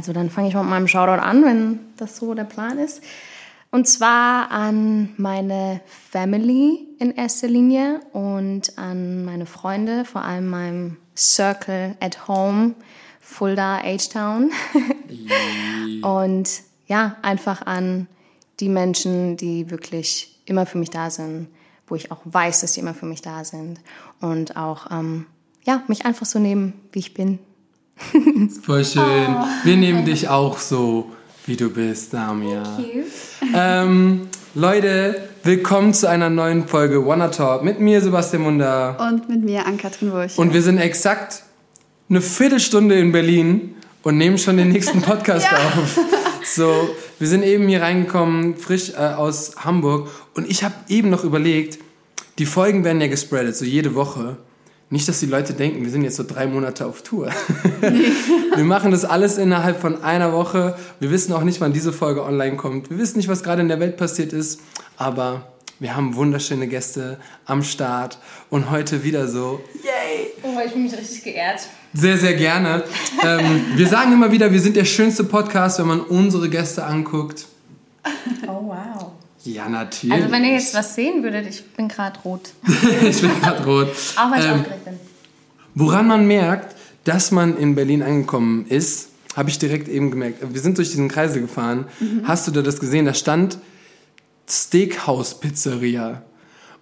also dann fange ich mal mit meinem Shoutout an, wenn das so der Plan ist. Und zwar an meine Family in erster Linie und an meine Freunde, vor allem meinem Circle at Home, Fulda, H-Town. und ja, einfach an die Menschen, die wirklich immer für mich da sind, wo ich auch weiß, dass sie immer für mich da sind und auch ähm, ja, mich einfach so nehmen, wie ich bin. Voll schön. Oh. Wir nehmen dich auch so, wie du bist, Damia. Ähm, Leute, willkommen zu einer neuen Folge Wanna Talk mit mir, Sebastian Munder. Und mit mir, Ann-Kathrin Wurch. Und wir sind exakt eine Viertelstunde in Berlin und nehmen schon den nächsten Podcast ja. auf. So, wir sind eben hier reingekommen, frisch äh, aus Hamburg. Und ich habe eben noch überlegt, die Folgen werden ja gespreadet, so jede Woche. Nicht, dass die Leute denken, wir sind jetzt so drei Monate auf Tour. Wir machen das alles innerhalb von einer Woche. Wir wissen auch nicht, wann diese Folge online kommt. Wir wissen nicht, was gerade in der Welt passiert ist. Aber wir haben wunderschöne Gäste am Start. Und heute wieder so. Yay! Oh, ich bin mich richtig geehrt. Sehr, sehr gerne. ähm, wir sagen immer wieder, wir sind der schönste Podcast, wenn man unsere Gäste anguckt. Oh, wow. Ja, natürlich. Also wenn ihr jetzt was sehen würdet, ich bin gerade rot. ich bin gerade rot. Auch weil ich ähm, aufgeregt bin. Woran man merkt, dass man in Berlin angekommen ist, habe ich direkt eben gemerkt. Wir sind durch diesen Kreisel gefahren. Mhm. Hast du da das gesehen? Da stand Steakhouse Pizzeria.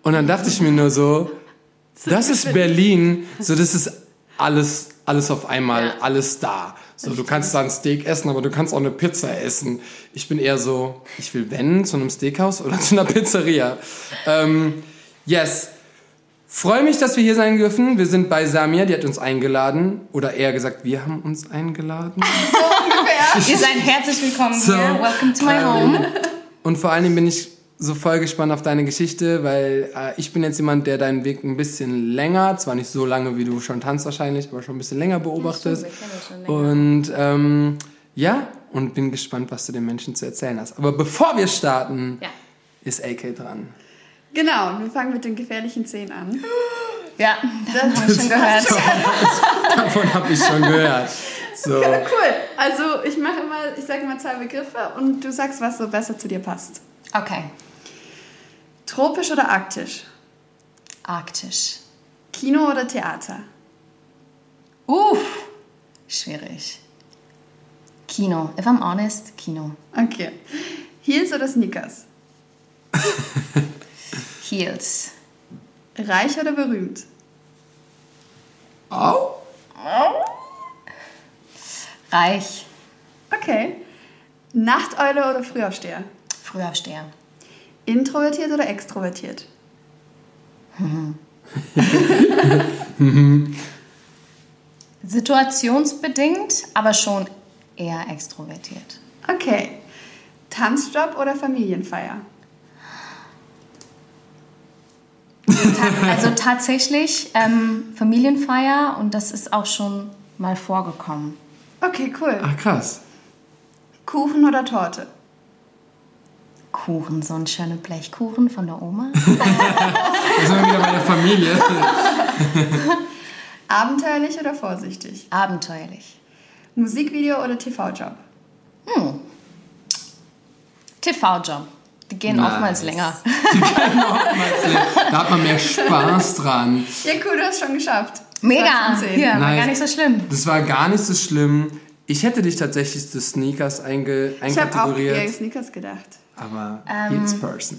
Und dann dachte ich mir nur so, das ist Berlin. So, das ist alles, alles auf einmal, ja. alles da. So, du kannst da ein Steak essen, aber du kannst auch eine Pizza essen. Ich bin eher so, ich will wenn zu einem Steakhouse oder zu einer Pizzeria. Ähm, yes. Freue mich, dass wir hier sein dürfen. Wir sind bei Samia, die hat uns eingeladen. Oder eher gesagt, wir haben uns eingeladen. So ungefähr. Ihr seid herzlich willkommen so, hier. Welcome to my ähm, home. Und vor allen Dingen bin ich so voll gespannt auf deine Geschichte, weil äh, ich bin jetzt jemand, der deinen Weg ein bisschen länger, zwar nicht so lange wie du schon tanzt wahrscheinlich, aber schon ein bisschen länger beobachtest. Ja, und ähm, ja, und bin gespannt, was du den Menschen zu erzählen hast. Aber bevor wir starten, ja. ist AK dran. Genau, wir fangen mit den gefährlichen Zehen an. Ja, davon habe ich schon gehört. davon habe ich schon gehört. So. Okay, cool. Also ich mache immer, ich sage immer zwei Begriffe und du sagst, was so besser zu dir passt. Okay. Tropisch oder arktisch? Arktisch. Kino oder Theater? Uff, schwierig. Kino. If I'm honest, Kino. Okay. Heels oder Sneakers? Heels. Reich oder berühmt? Oh. Reich. Okay. Nachteule oder Frühaufsteher? Frühaufsteher. Introvertiert oder extrovertiert? Situationsbedingt, aber schon eher extrovertiert. Okay. Tanzjob oder Familienfeier? Also tatsächlich ähm, Familienfeier und das ist auch schon mal vorgekommen. Okay, cool. Ach krass. Kuchen oder Torte? Kuchen, so ein schöner Blechkuchen von der Oma. da sind wir wieder bei der Familie. Abenteuerlich oder vorsichtig? Abenteuerlich. Musikvideo oder TV-Job? Hm. TV-Job. Die gehen nice. oftmals länger. Die gehen oftmals länger. Da hat man mehr Spaß dran. Ja, cool, du hast es schon geschafft. Mega. Ja, nice. war gar nicht so schlimm. Das war gar nicht so schlimm. Ich hätte dich tatsächlich zu Sneakers einge einkategoriert. Ich habe auch eher Sneakers gedacht aber ähm, Heels Person.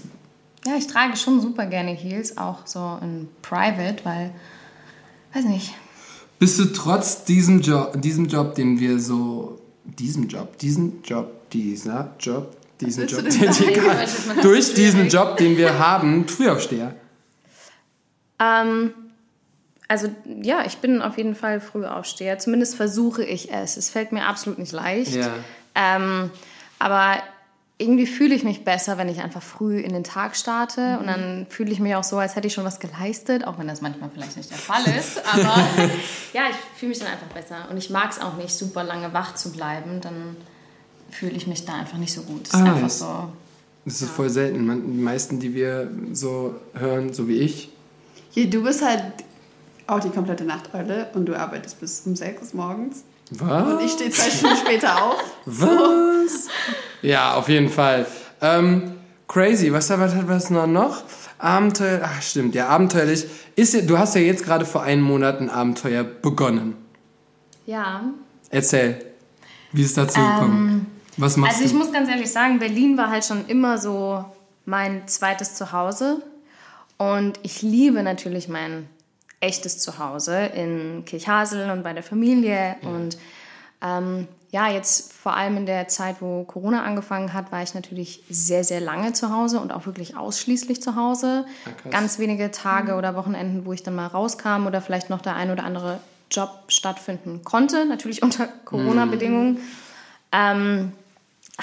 Ja, ich trage schon super gerne Heels, auch so in Private, weil, weiß nicht. Bist du trotz diesem Job, diesem Job, den wir so, diesem Job, diesen Job, dieser Job, diesen Job, den wir, durch diesen Job, den wir haben, Frühaufsteher? Ähm, also ja, ich bin auf jeden Fall Frühaufsteher. Zumindest versuche ich es. Es fällt mir absolut nicht leicht. Ja. Ähm, aber irgendwie fühle ich mich besser, wenn ich einfach früh in den Tag starte. Mhm. Und dann fühle ich mich auch so, als hätte ich schon was geleistet, auch wenn das manchmal vielleicht nicht der Fall ist. Aber ja, ich fühle mich dann einfach besser. Und ich mag es auch nicht, super lange wach zu bleiben. Dann fühle ich mich da einfach nicht so gut. Das ist ah, einfach so. Das ist ja. voll selten. Die meisten, die wir so hören, so wie ich. Ja, du bist halt auch die komplette Nachteule und du arbeitest bis um sechs morgens. Was? Und ich stehe zwei Stunden später auf. Was? Ja, auf jeden Fall. Ähm, crazy. Was hat was noch noch? Abenteuer. Ach, stimmt. Ja, abenteuerlich. Ist, ja- du hast ja jetzt gerade vor einem Monat ein Abenteuer begonnen. Ja. Erzähl. Wie ist dazu gekommen? Was machst Also ich du? muss ganz ehrlich sagen, Berlin war halt schon immer so mein zweites Zuhause. Und ich liebe natürlich mein echtes Zuhause in Kirchhasel und bei der Familie. Und ähm, ja, jetzt vor allem in der Zeit, wo Corona angefangen hat, war ich natürlich sehr, sehr lange zu Hause und auch wirklich ausschließlich zu Hause. Krass. Ganz wenige Tage oder Wochenenden, wo ich dann mal rauskam oder vielleicht noch der ein oder andere Job stattfinden konnte, natürlich unter Corona-Bedingungen. Ähm,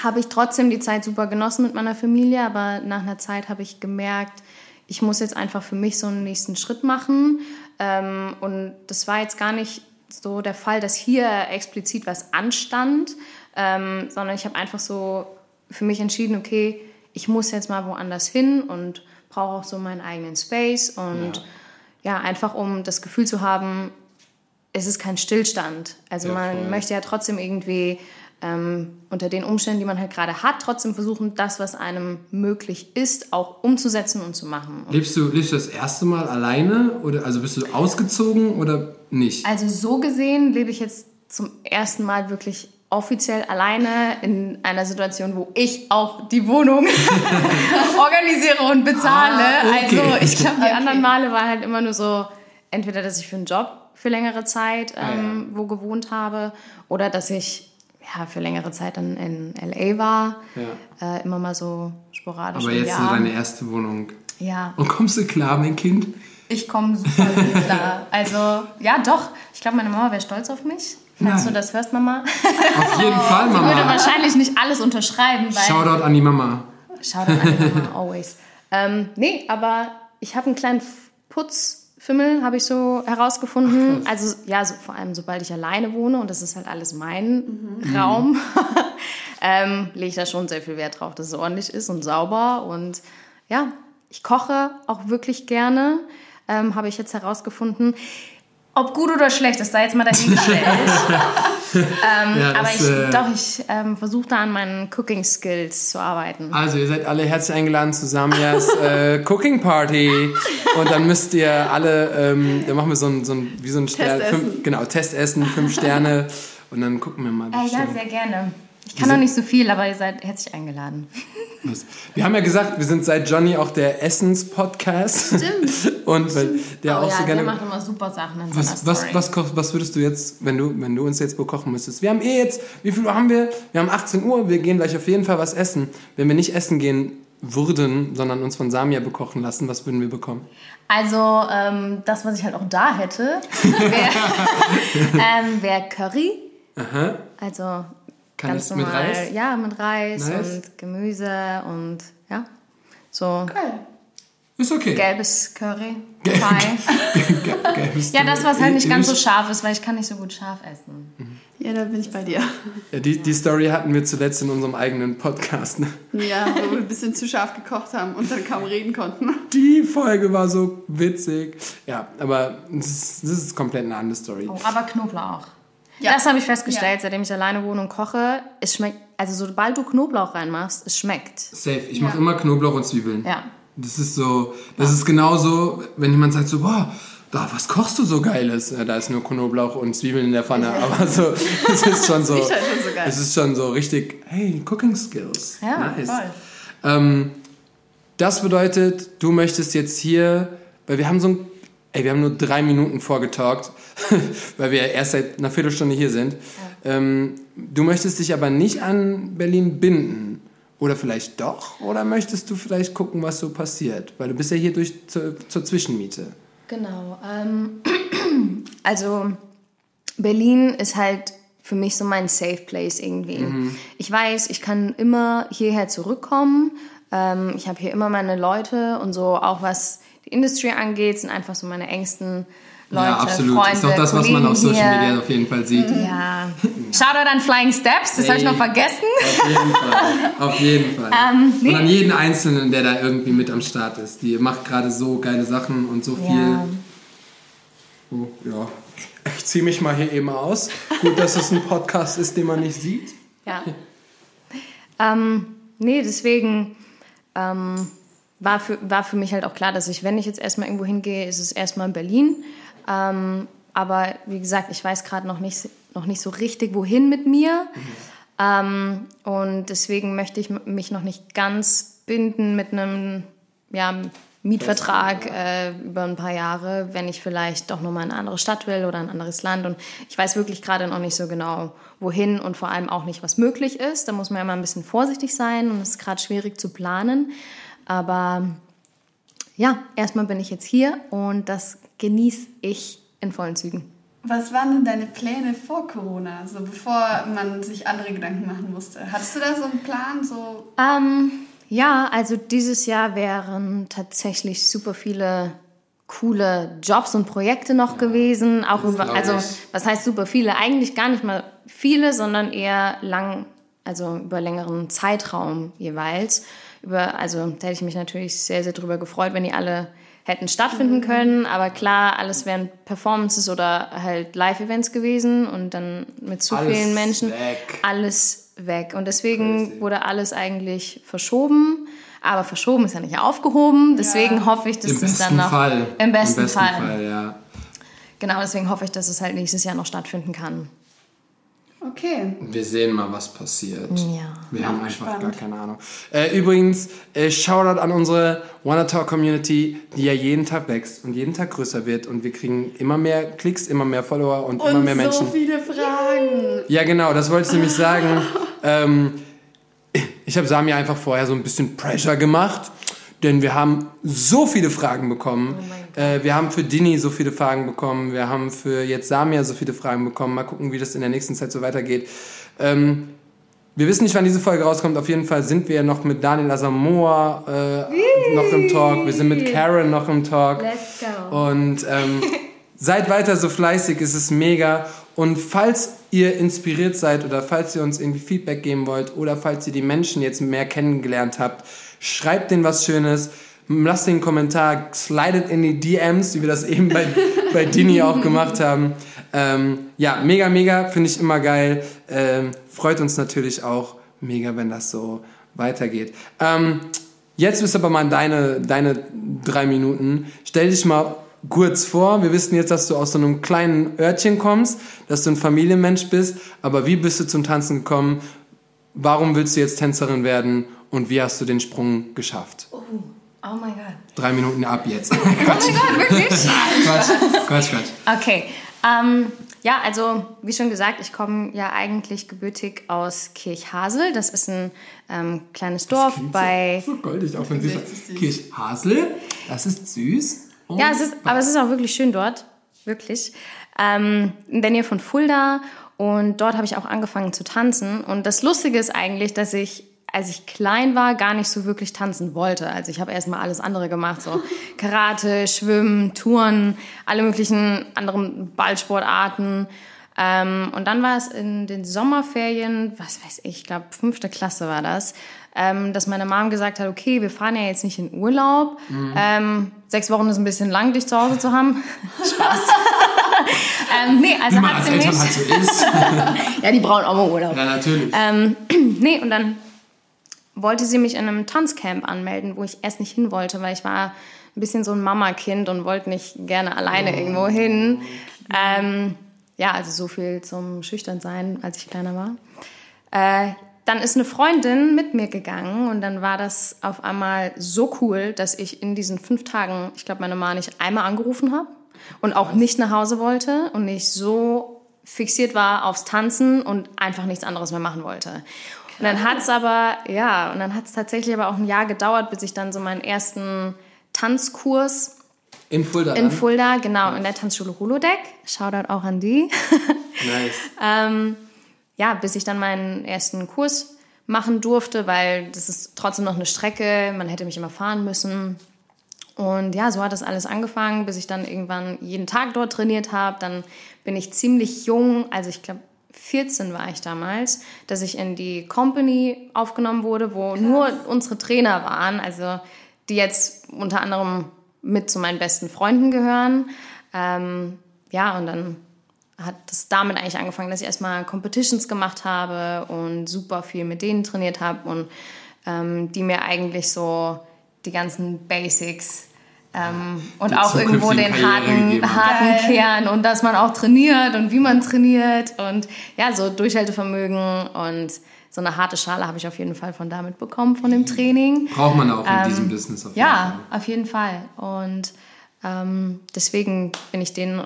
habe ich trotzdem die Zeit super genossen mit meiner Familie, aber nach einer Zeit habe ich gemerkt, ich muss jetzt einfach für mich so einen nächsten Schritt machen. Ähm, und das war jetzt gar nicht so der Fall, dass hier explizit was anstand, ähm, sondern ich habe einfach so für mich entschieden, okay, ich muss jetzt mal woanders hin und brauche auch so meinen eigenen Space und ja, einfach um das Gefühl zu haben, es ist kein Stillstand. Also Ja, man voll. möchte ja trotzdem irgendwie ähm, unter den Umständen, die man halt gerade hat, trotzdem versuchen, das, was einem möglich ist, auch umzusetzen und zu machen. Und Lebst du, lebst du das erste Mal alleine? Oder, also bist du ausgezogen oder nicht? also so gesehen lebe ich jetzt zum ersten Mal wirklich offiziell alleine in einer Situation, wo ich auch die Wohnung organisiere und bezahle. Ah, okay. Also ich glaube, die Okay. anderen Male war halt immer nur so, entweder, dass ich für einen Job für längere Zeit Ah, ähm, wo gewohnt habe oder dass ich ja, für längere Zeit dann in L.A. war. Ja. Äh, immer mal so sporadisch Aber jetzt Jahr. deine erste Wohnung. Ja, Und kommst du klar, mein Kind? ich komme super gut klar. Also, ja, doch. Ich glaube, meine Mama wäre stolz auf mich. Falls Nein. du das hörst, Mama. Auf jeden Fall, Sie würde Mama. wahrscheinlich nicht alles unterschreiben, weil. Shoutout an die Mama. Shoutout an die Mama, always. Ähm, nee, aber ich habe einen kleinen F- Putzfimmel, habe ich so herausgefunden. also, ja, so, vor allem, sobald ich alleine wohne und das ist halt alles mein Raum, ähm, lege ich da schon sehr viel Wert drauf, dass es ordentlich ist und sauber. Und ja, ich koche auch wirklich gerne, ähm, habe ich jetzt herausgefunden. Ob gut oder schlecht, ist da jetzt mal dahingestellt. ähm, Ja, aber ich, äh, doch, ich ähm, versuche da an meinen Cooking Skills zu arbeiten. Also, ihr seid alle herzlich eingeladen zu Samias äh, Cooking Party. Und dann müsst ihr alle, ähm, dann machen wir so ein, so ein wie so ein Stern, Testessen. fünf, genau, Testessen, fünf Sterne. Und dann gucken wir mal. Äh, ja, sehr gerne. Ich kann noch nicht so viel, aber ihr seid herzlich eingeladen. Wir haben ja gesagt, wir sind seit Johnny auch der Essens-Podcast. Stimmt. Und weil der oh auch ja, so gerne. der macht immer super Sachen in Was, was, Story. was, was würdest du jetzt, wenn du, wenn du uns jetzt bekochen müsstest? Wir haben eh jetzt, wie viel Uhr haben wir? Wir haben 18 Uhr, wir gehen gleich auf jeden Fall was essen. Wenn wir nicht essen gehen würden, sondern uns von Samia bekochen lassen, was würden wir bekommen? Also, ähm, das, was ich halt auch da hätte, wäre ähm, wär Curry. Aha. Also Kann ganz ich mit normal. Reis? Ja, mit Reis Nice. und Gemüse und ja, so Ist okay. gelbes Curry. Ge- Pie. Gelbes Ja, das, was halt nicht ganz so scharf ist, weil ich kann nicht so gut scharf essen. Ja, da bin ich bei dir. Ja, die, die Story hatten wir zuletzt in unserem eigenen Podcast. Ne? Ja, wo wir ein bisschen zu scharf gekocht haben und dann kaum reden konnten. Die Folge war so witzig. Ja, aber das ist, das ist komplett eine andere Story. Oh, aber Knoblauch. Ja. Das habe ich festgestellt, seitdem ich alleine wohne und koche. Es schmeckt, also sobald du Knoblauch reinmachst, es schmeckt. Safe. Ich mache immer Knoblauch und Zwiebeln. Ja. Das ist so, das ist genauso, wenn jemand sagt so, boah, da, was kochst du so Geiles? Ja, da ist nur Knoblauch und Zwiebeln in der Pfanne, aber so, es ist schon so, riecht halt so es ist schon so richtig, hey, Cooking Skills. Ja, nice. voll. Ähm, das bedeutet, du möchtest jetzt hier, weil wir haben so ein, ey, wir haben nur drei Minuten vorgetalkt, weil wir erst seit einer Viertelstunde hier sind. Ähm, du möchtest dich aber nicht an Berlin binden. Oder vielleicht doch? Oder möchtest du vielleicht gucken, was so passiert? Weil du bist ja hier durch zur, zur Zwischenmiete. Genau. Ähm, also Berlin ist halt für mich so mein Safe Place irgendwie. Ich weiß, ich kann immer hierher zurückkommen. Ähm, ich habe hier immer meine Leute und so auch was die Industry angeht, sind einfach so meine engsten Leute, Freunde, ist auch das, was man Kollegen auf Social hier. Media auf jeden Fall sieht. Ja. Shoutout an Flying Steps, das habe ich noch vergessen. Auf jeden Fall. Auf jeden Fall. Ähm, nee. Und an jeden Einzelnen, der da irgendwie mit am Start ist. Die macht gerade so geile Sachen und so viel. Ja. Oh, ja. Ich ziehe mich mal hier eben aus. Gut, dass es ein Podcast ist, den man nicht sieht. Ja. ähm, nee, deswegen ähm, war, für, war für mich halt auch klar, dass ich, wenn ich jetzt erstmal irgendwo hingehe, ist es erstmal in Berlin. Ähm, aber wie gesagt, ich weiß gerade noch nicht, noch nicht so richtig, wohin mit mir. Mhm. Ähm, und deswegen möchte ich mich noch nicht ganz binden mit einem ja, Mietvertrag äh, über ein paar Jahre, wenn ich vielleicht doch nochmal in eine andere Stadt will oder ein anderes Land. Und ich weiß wirklich gerade noch nicht so genau, wohin und vor allem auch nicht, was möglich ist. Da muss man ja immer ein bisschen vorsichtig sein und es ist gerade schwierig zu planen. Aber ja, erstmal bin ich jetzt hier und das genieße ich in vollen Zügen. Was waren denn deine Pläne vor Corona, so bevor man sich andere Gedanken machen musste? Hattest du da so einen Plan? So? Ähm, ja, also dieses Jahr wären tatsächlich super viele coole Jobs und Projekte noch ja, gewesen. Auch über, also was heißt super viele? Eigentlich gar nicht mal viele, sondern eher lang, also über längeren Zeitraum jeweils. Über, also da hätte ich mich natürlich sehr, sehr drüber gefreut, wenn die alle hätten stattfinden mhm. können. Aber klar, alles wären Performances oder halt Live-Events gewesen und dann mit zu alles vielen Menschen. Weg. Alles weg. Und deswegen Crazy. wurde alles eigentlich verschoben. Aber verschoben ist ja nicht aufgehoben. Deswegen ja. hoffe ich, dass Im es dann noch. Fall. Im besten, Im besten Fall. Fall ja. Genau, deswegen hoffe ich, dass es halt nächstes Jahr noch stattfinden kann. Okay. Wir sehen mal, was passiert. Ja. Wir haben einfach spannend. gar keine Ahnung. Äh, übrigens, äh, Shoutout an unsere Wanna Talk Community, die ja jeden Tag wächst und jeden Tag größer wird. Und wir kriegen immer mehr Klicks, immer mehr Follower und, und immer mehr Menschen. so viele Fragen. Ja, genau, das wollte ich nämlich sagen. ähm, ich habe Sami einfach vorher so ein bisschen Pressure gemacht denn wir haben so viele Fragen bekommen. Oh äh, wir haben für Dini so viele Fragen bekommen. Wir haben für jetzt Samia so viele Fragen bekommen. Mal gucken, wie das in der nächsten Zeit so weitergeht. Ähm, wir wissen nicht, wann diese Folge rauskommt. Auf jeden Fall sind wir noch mit Daniel Asamoah äh, noch im Talk. Wir sind mit Karen noch im Talk. Let's go. Und ähm, seid weiter so fleißig. Es ist mega. Und falls ihr inspiriert seid oder falls ihr uns irgendwie Feedback geben wollt oder falls ihr die Menschen jetzt mehr kennengelernt habt, schreibt denen was Schönes, lasst den Kommentar, slidet in die DMs, wie wir das eben bei, bei Dini auch gemacht haben. Ähm, ja, mega, mega, finde ich immer geil. Ähm, freut uns natürlich auch mega, wenn das so weitergeht. Ähm, jetzt bist aber mal deine, deine drei Minuten. Stell dich mal kurz vor. Wir wissen jetzt, dass du aus so einem kleinen Örtchen kommst, dass du ein Familienmensch bist. Aber wie bist du zum Tanzen gekommen? Warum willst du jetzt Tänzerin werden? Und wie hast du den Sprung geschafft? Oh, oh mein Gott. Drei Minuten ab jetzt. oh mein Gott, wirklich? Quatsch, Quatsch, Quatsch. Okay. Ähm, ja, also wie schon gesagt, ich komme ja eigentlich gebürtig aus Kirchhasel. Das ist ein ähm, kleines Dorf das bei. So, so goldig, auch wenn sie Kirchhasel, das ist süß. ja, es ist, aber es ist auch wirklich schön dort, wirklich. Ähm, in der Nähe von Fulda und dort habe ich auch angefangen zu tanzen. Und das Lustige ist eigentlich, dass ich als ich klein war, gar nicht so wirklich tanzen wollte. Also ich habe erstmal alles andere gemacht, so Karate, Schwimmen, Touren, alle möglichen anderen Ballsportarten. Ähm, und dann war es in den Sommerferien, was weiß ich, ich glaube fünfte Klasse war das, ähm, dass meine Mom gesagt hat, okay, wir fahren ja jetzt nicht in Urlaub. Mhm. Ähm, sechs Wochen ist ein bisschen lang, dich zu Hause zu haben. Spaß. ähm, nee, also Wie man hat als sie Eltern halt so ist. ja, die brauchen auch mal Urlaub. Ja, natürlich. Ähm, nee, und dann wollte sie mich in einem Tanzcamp anmelden, wo ich erst nicht hin wollte, weil ich war ein bisschen so ein Mama-Kind und wollte nicht gerne alleine oh. irgendwo hin. Ähm, ja, also so viel zum Schüchternsein, als ich kleiner war. Äh, dann ist eine Freundin mit mir gegangen und dann war das auf einmal so cool, dass ich in diesen fünf Tagen, ich glaube, meine Mama nicht einmal angerufen habe und auch nicht nach Hause wollte und nicht so fixiert war aufs Tanzen und einfach nichts anderes mehr machen wollte. Und dann hat es aber, ja, und dann hat es tatsächlich aber auch ein Jahr gedauert, bis ich dann so meinen ersten Tanzkurs in Fulda. In Fulda, genau, in der Tanzschule Holodeck. Shoutout auch an die. Nice. ähm, ja, bis ich dann meinen ersten Kurs machen durfte, weil das ist trotzdem noch eine Strecke, man hätte mich immer fahren müssen. Und ja, so hat das alles angefangen, bis ich dann irgendwann jeden Tag dort trainiert habe. Dann bin ich ziemlich jung, also ich glaube 14 war ich damals, dass ich in die Company aufgenommen wurde, wo Krass. nur unsere Trainer waren, also die jetzt unter anderem mit zu meinen besten Freunden gehören. Ähm, ja, und dann hat es damit eigentlich angefangen, dass ich erstmal Competitions gemacht habe und super viel mit denen trainiert habe und ähm, die mir eigentlich so die ganzen Basics ähm, und auch irgendwo den harten, harten. Kern und dass man auch trainiert und wie man trainiert und ja, so Durchhaltevermögen und so eine harte Schale habe ich auf jeden Fall von damit bekommen, von dem Training. Braucht man auch in diesem Business auf jeden Ähm, Ja, Fall. auf jeden Fall. Und ähm, deswegen bin ich denen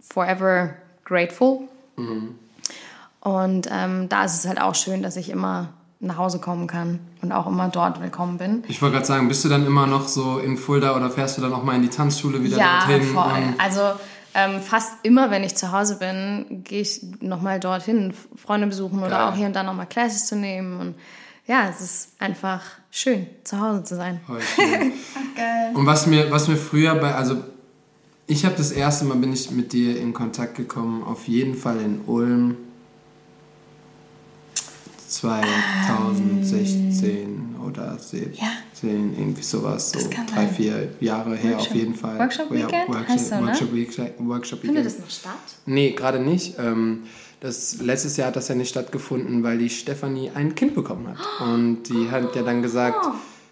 forever grateful. Und ähm, da ist es halt auch schön, dass ich immer nach Hause kommen kann und auch immer dort willkommen bin. Ich wollte gerade sagen, bist du dann immer noch so in Fulda oder fährst du dann auch mal in die Tanzschule wieder Ja, dorthin? voll. Und- Also ähm, fast immer, wenn ich zu Hause bin, gehe ich nochmal dorthin, Freunde besuchen oder Geil. auch hier und da nochmal Classes zu nehmen. Und ja, es ist einfach schön, zu Hause zu sein. Ach, geil. Und was mir, was mir früher bei, also ich habe das erste Mal bin ich mit dir in Kontakt gekommen, auf jeden Fall in Ulm 2016 oder 17, Ja. irgendwie sowas, so drei, vier Jahre her auf jeden Fall. Workshop Ja, Weekend Workshop, heißt so, ne? Workshop, Weekend, Workshop Findet Weekend. das noch statt? Nee, gerade nicht. Ähm, das, letztes Jahr hat das ja nicht stattgefunden, weil die Stefanie ein Kind bekommen hat. Und die hat ja dann gesagt,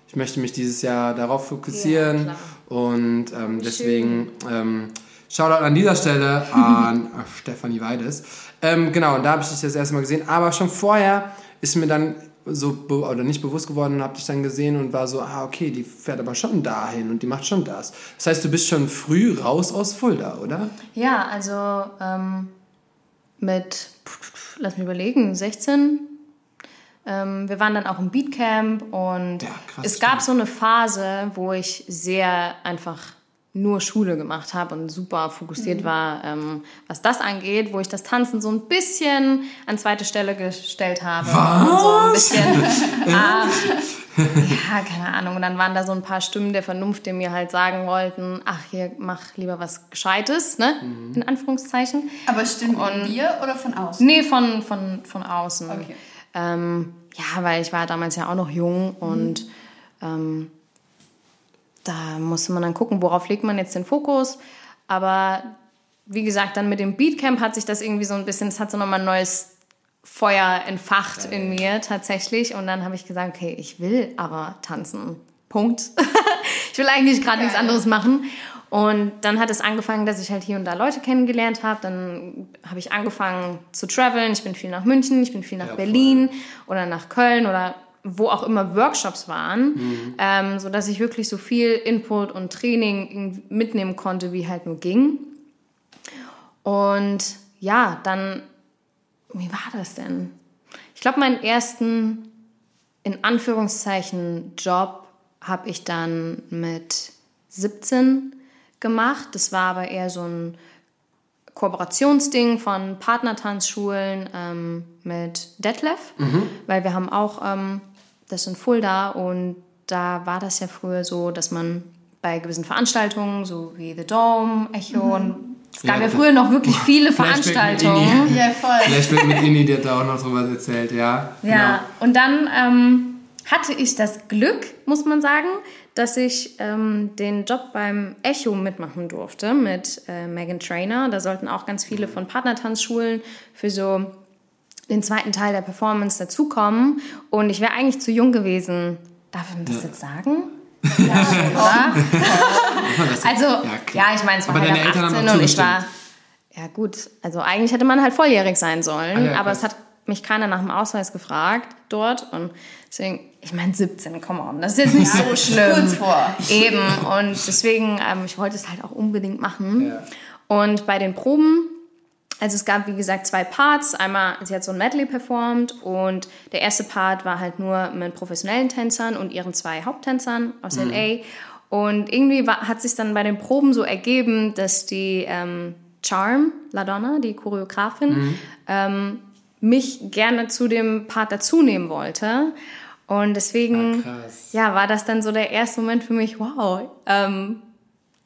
ich möchte mich dieses Jahr darauf fokussieren. Ja, und ähm, deswegen ähm, Shoutout an dieser Stelle an Stefanie Weides. Ähm, genau, und da habe ich dich das erste Mal gesehen. Aber schon vorher ist mir dann so, oder nicht bewusst geworden, und habe dich dann gesehen und war so, ah, okay, die fährt aber schon dahin und die macht schon das. Das heißt, du bist schon früh raus aus Fulda, oder? Ja, also ähm, mit, lass mich überlegen, 16. Ähm, wir waren dann auch im Beatcamp und Ja, krass, es gab stimmt. so eine Phase, wo ich sehr einfach nur Schule gemacht habe und super fokussiert war, ähm, was das angeht, wo ich das Tanzen so ein bisschen an zweite Stelle gestellt habe. Und so ein bisschen, ah, ja, keine Ahnung. Und dann waren da so ein paar Stimmen der Vernunft, die mir halt sagen wollten, ach, hier mach lieber was Gescheites, ne? In Anführungszeichen. Aber stimmt von dir oder von außen? Nee, von, von, von außen. Okay. Ähm, ja, weil ich war damals ja auch noch jung und ähm, da musste man dann gucken, worauf legt man jetzt den Fokus. Aber wie gesagt, dann mit dem Beatcamp hat sich das irgendwie so ein bisschen, es hat so nochmal ein neues Feuer entfacht in mir tatsächlich. Und dann habe ich gesagt, okay, ich will aber tanzen. Punkt. ich will eigentlich gerade nichts anderes machen. Und dann hat es angefangen, dass ich halt hier und da Leute kennengelernt habe. Dann habe ich angefangen zu traveln. Ich bin viel nach München, ich bin viel nach Ja, Berlin oder nach Köln oder wo auch immer Workshops waren, ähm, so dass ich wirklich so viel Input und Training mitnehmen konnte, wie halt nur ging. Und ja, dann, wie war das denn? Ich glaube, meinen ersten, in Anführungszeichen, Job habe ich dann mit 17 gemacht. Das war aber eher so ein Kooperationsding von Partnertanzschulen ähm, mit Detlef, weil wir haben auch ähm, das in Fulda und da war das ja früher so, dass man bei gewissen Veranstaltungen, so wie The Dome, Echo und es gab Ja, ja, früher noch wirklich viele Veranstaltungen. Ja, voll. Vielleicht wird mit Inni, hat da auch noch drüber erzählt, ja. Ja, und dann ähm, hatte ich das Glück, muss man sagen, dass ich ähm, den Job beim Echo mitmachen durfte mit äh, Megan Trainer. Da sollten auch ganz viele von Partnertanzschulen für so den zweiten Teil der Performance dazukommen. Und ich wäre eigentlich zu jung gewesen. Darf man das Ja. jetzt sagen? Ja, oder? Also, ja, klar. ich meine, es war Aber halt ab Eltern haben 18 auch und ich war, ja gut, also eigentlich hätte man halt volljährig sein sollen, Ah, ja, aber krass. es hat mich keiner nach dem Ausweis gefragt dort und deswegen, ich meine 17, come on, das ist jetzt nicht so schlimm. Kurz vor. Eben und deswegen, ähm, ich wollte es halt auch unbedingt machen. Ja. Und bei den Proben, also es gab wie gesagt zwei Parts. Einmal, sie hat so ein Medley performt und der erste Part war halt nur mit professionellen Tänzern und ihren zwei Haupttänzern aus LA. Und irgendwie war, hat sich dann bei den Proben so ergeben, dass die ähm, Charm, La Donna, die Choreografin, ähm, mich gerne zu dem Part dazu nehmen wollte. Und deswegen Ah, ja, war das dann so der erste Moment für mich, wow, ähm,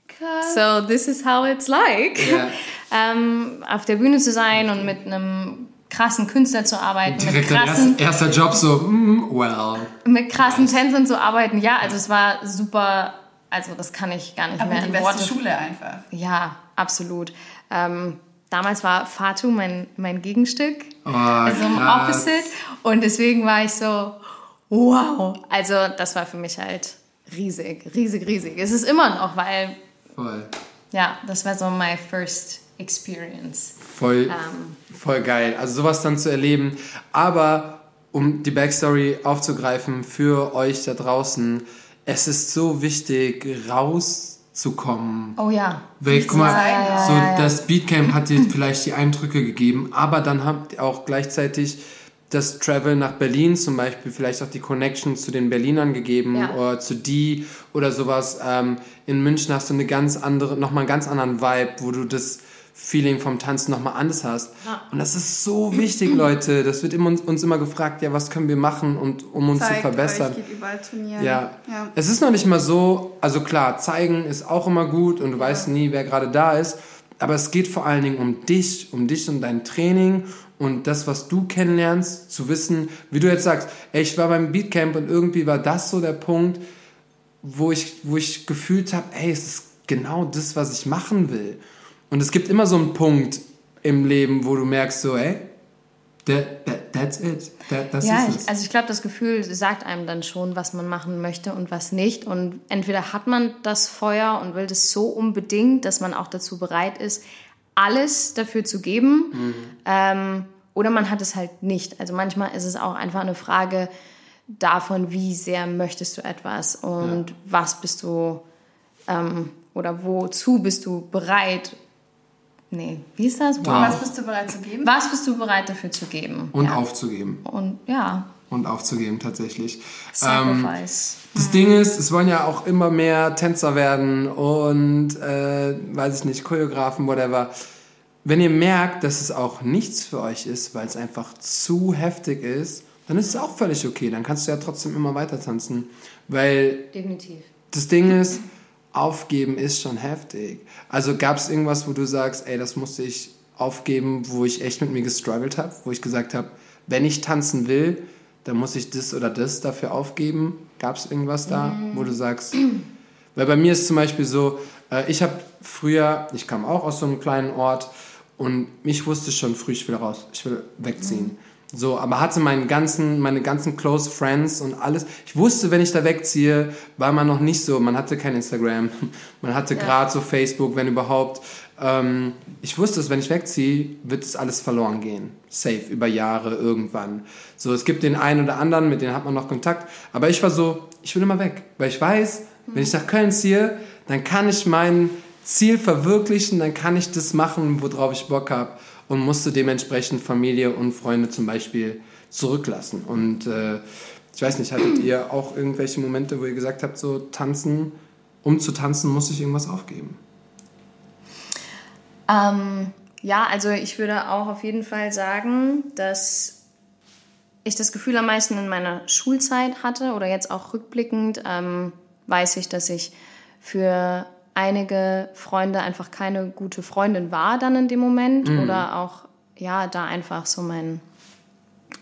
Krass. so this is how it's like, Ja. ähm, auf der Bühne zu sein und mit einem krassen Künstler zu arbeiten, mit Direkt dein krassen, erst, erster Job so, mm, well. mit krassen Tänzern zu arbeiten. Ja, also es war super, also das kann ich gar nicht Aber mehr die in beste Worte Schule einfach. Ja, absolut. Ähm, damals war Fatu mein, mein Gegenstück, Oh, also im. Opposite. Und deswegen war ich so, wow. Also das war für mich halt riesig, riesig, riesig. Es ist immer noch, weil, Voll. ja, das war so my first experience. Voll, Ähm. voll geil. Also sowas dann zu erleben. Aber um die Backstory aufzugreifen für euch da draußen, es ist so wichtig, rauszukommen. Oh ja. Weil, guck mal, Ja, so ja, ja. das Beatcamp hat dir vielleicht die Eindrücke gegeben, aber dann habt ihr auch gleichzeitig das Travel nach Berlin zum Beispiel, vielleicht auch die Connection zu den Berlinern gegeben Ja. oder zu die oder sowas. Ähm, in München hast du eine ganz andere, nochmal einen ganz anderen Vibe, wo du das Feeling vom Tanzen nochmal anders hast. Ja. Und das ist so wichtig, Leute. Das wird immer, uns immer gefragt, ja, was können wir machen, und, um uns Zeigt zu verbessern. Euch, geht überall trainieren. Ja. ja. Es ist noch nicht mal so, also klar, zeigen ist auch immer gut und du weißt nie, wer gerade da ist. Aber es geht vor allen Dingen um dich, um dich und dein Training und das, was du kennenlernst, zu wissen, wie du jetzt sagst, ey, ich war beim Beatcamp und irgendwie war das so der Punkt, wo ich, wo ich gefühlt habe, ey, es ist genau das, was ich machen will. Und es gibt immer so einen Punkt im Leben, wo du merkst, so, ey, that, that, that's it. That, das Ja, ist es. also ich glaube, das Gefühl sagt einem dann schon, was man machen möchte und was nicht. Und entweder hat man das Feuer und will das so unbedingt, dass man auch dazu bereit ist, alles dafür zu geben. Ähm, oder man hat es halt nicht. Also manchmal ist es auch einfach eine Frage davon, wie sehr möchtest du etwas und was bist du ähm, oder wozu bist du bereit. Nee, wie ist das? Wow. Was bist du bereit zu geben? Was bist du bereit dafür zu geben? und ja. aufzugeben. Und ja, Und aufzugeben, tatsächlich. Ähm, Sacrifice. das Ding ist, es wollen ja auch immer mehr Tänzer werden und, äh, weiß ich nicht, Choreografen, whatever. Wenn ihr merkt, dass es auch nichts für euch ist, weil es einfach zu heftig ist, dann ist es auch völlig okay. Dann kannst du ja trotzdem immer weiter tanzen. Weil Definitiv. das Ding ist, aufgeben ist schon heftig. Also gab es irgendwas, wo du sagst, ey, das musste ich aufgeben, wo ich echt mit mir gestruggelt habe, wo ich gesagt habe, wenn ich tanzen will, dann muss ich das oder das dafür aufgeben. Gab es irgendwas da, wo du sagst, weil bei mir ist zum Beispiel so, äh, ich habe früher, ich kam auch aus so einem kleinen Ort und ich wusste schon früh, ich will raus, ich will wegziehen. So, aber hatte meinen ganzen, meine ganzen close friends und alles. Ich wusste, wenn ich da wegziehe, war man noch nicht so, man hatte kein Instagram, man hatte gerade so Facebook, wenn überhaupt. Ähm, ich wusste, dass wenn ich wegziehe, wird es alles verloren gehen. Safe, über Jahre, irgendwann. So, es gibt den einen oder anderen, mit denen hat man noch Kontakt. Aber ich war so, ich will immer weg. Weil ich weiß, wenn ich nach Köln ziehe, dann kann ich mein Ziel verwirklichen, dann kann ich das machen, worauf ich Bock habe. Und musste dementsprechend Familie und Freunde zum Beispiel zurücklassen. Und äh, ich weiß nicht, hattet ihr auch irgendwelche Momente, wo ihr gesagt habt, so tanzen, um zu tanzen, muss ich irgendwas aufgeben? Ähm, ja, also ich würde auch auf jeden Fall sagen, dass ich das Gefühl am meisten in meiner Schulzeit hatte oder jetzt auch rückblickend ähm, weiß ich, dass ich für einige Freunde einfach keine gute Freundin war dann in dem Moment oder auch ja da einfach so mein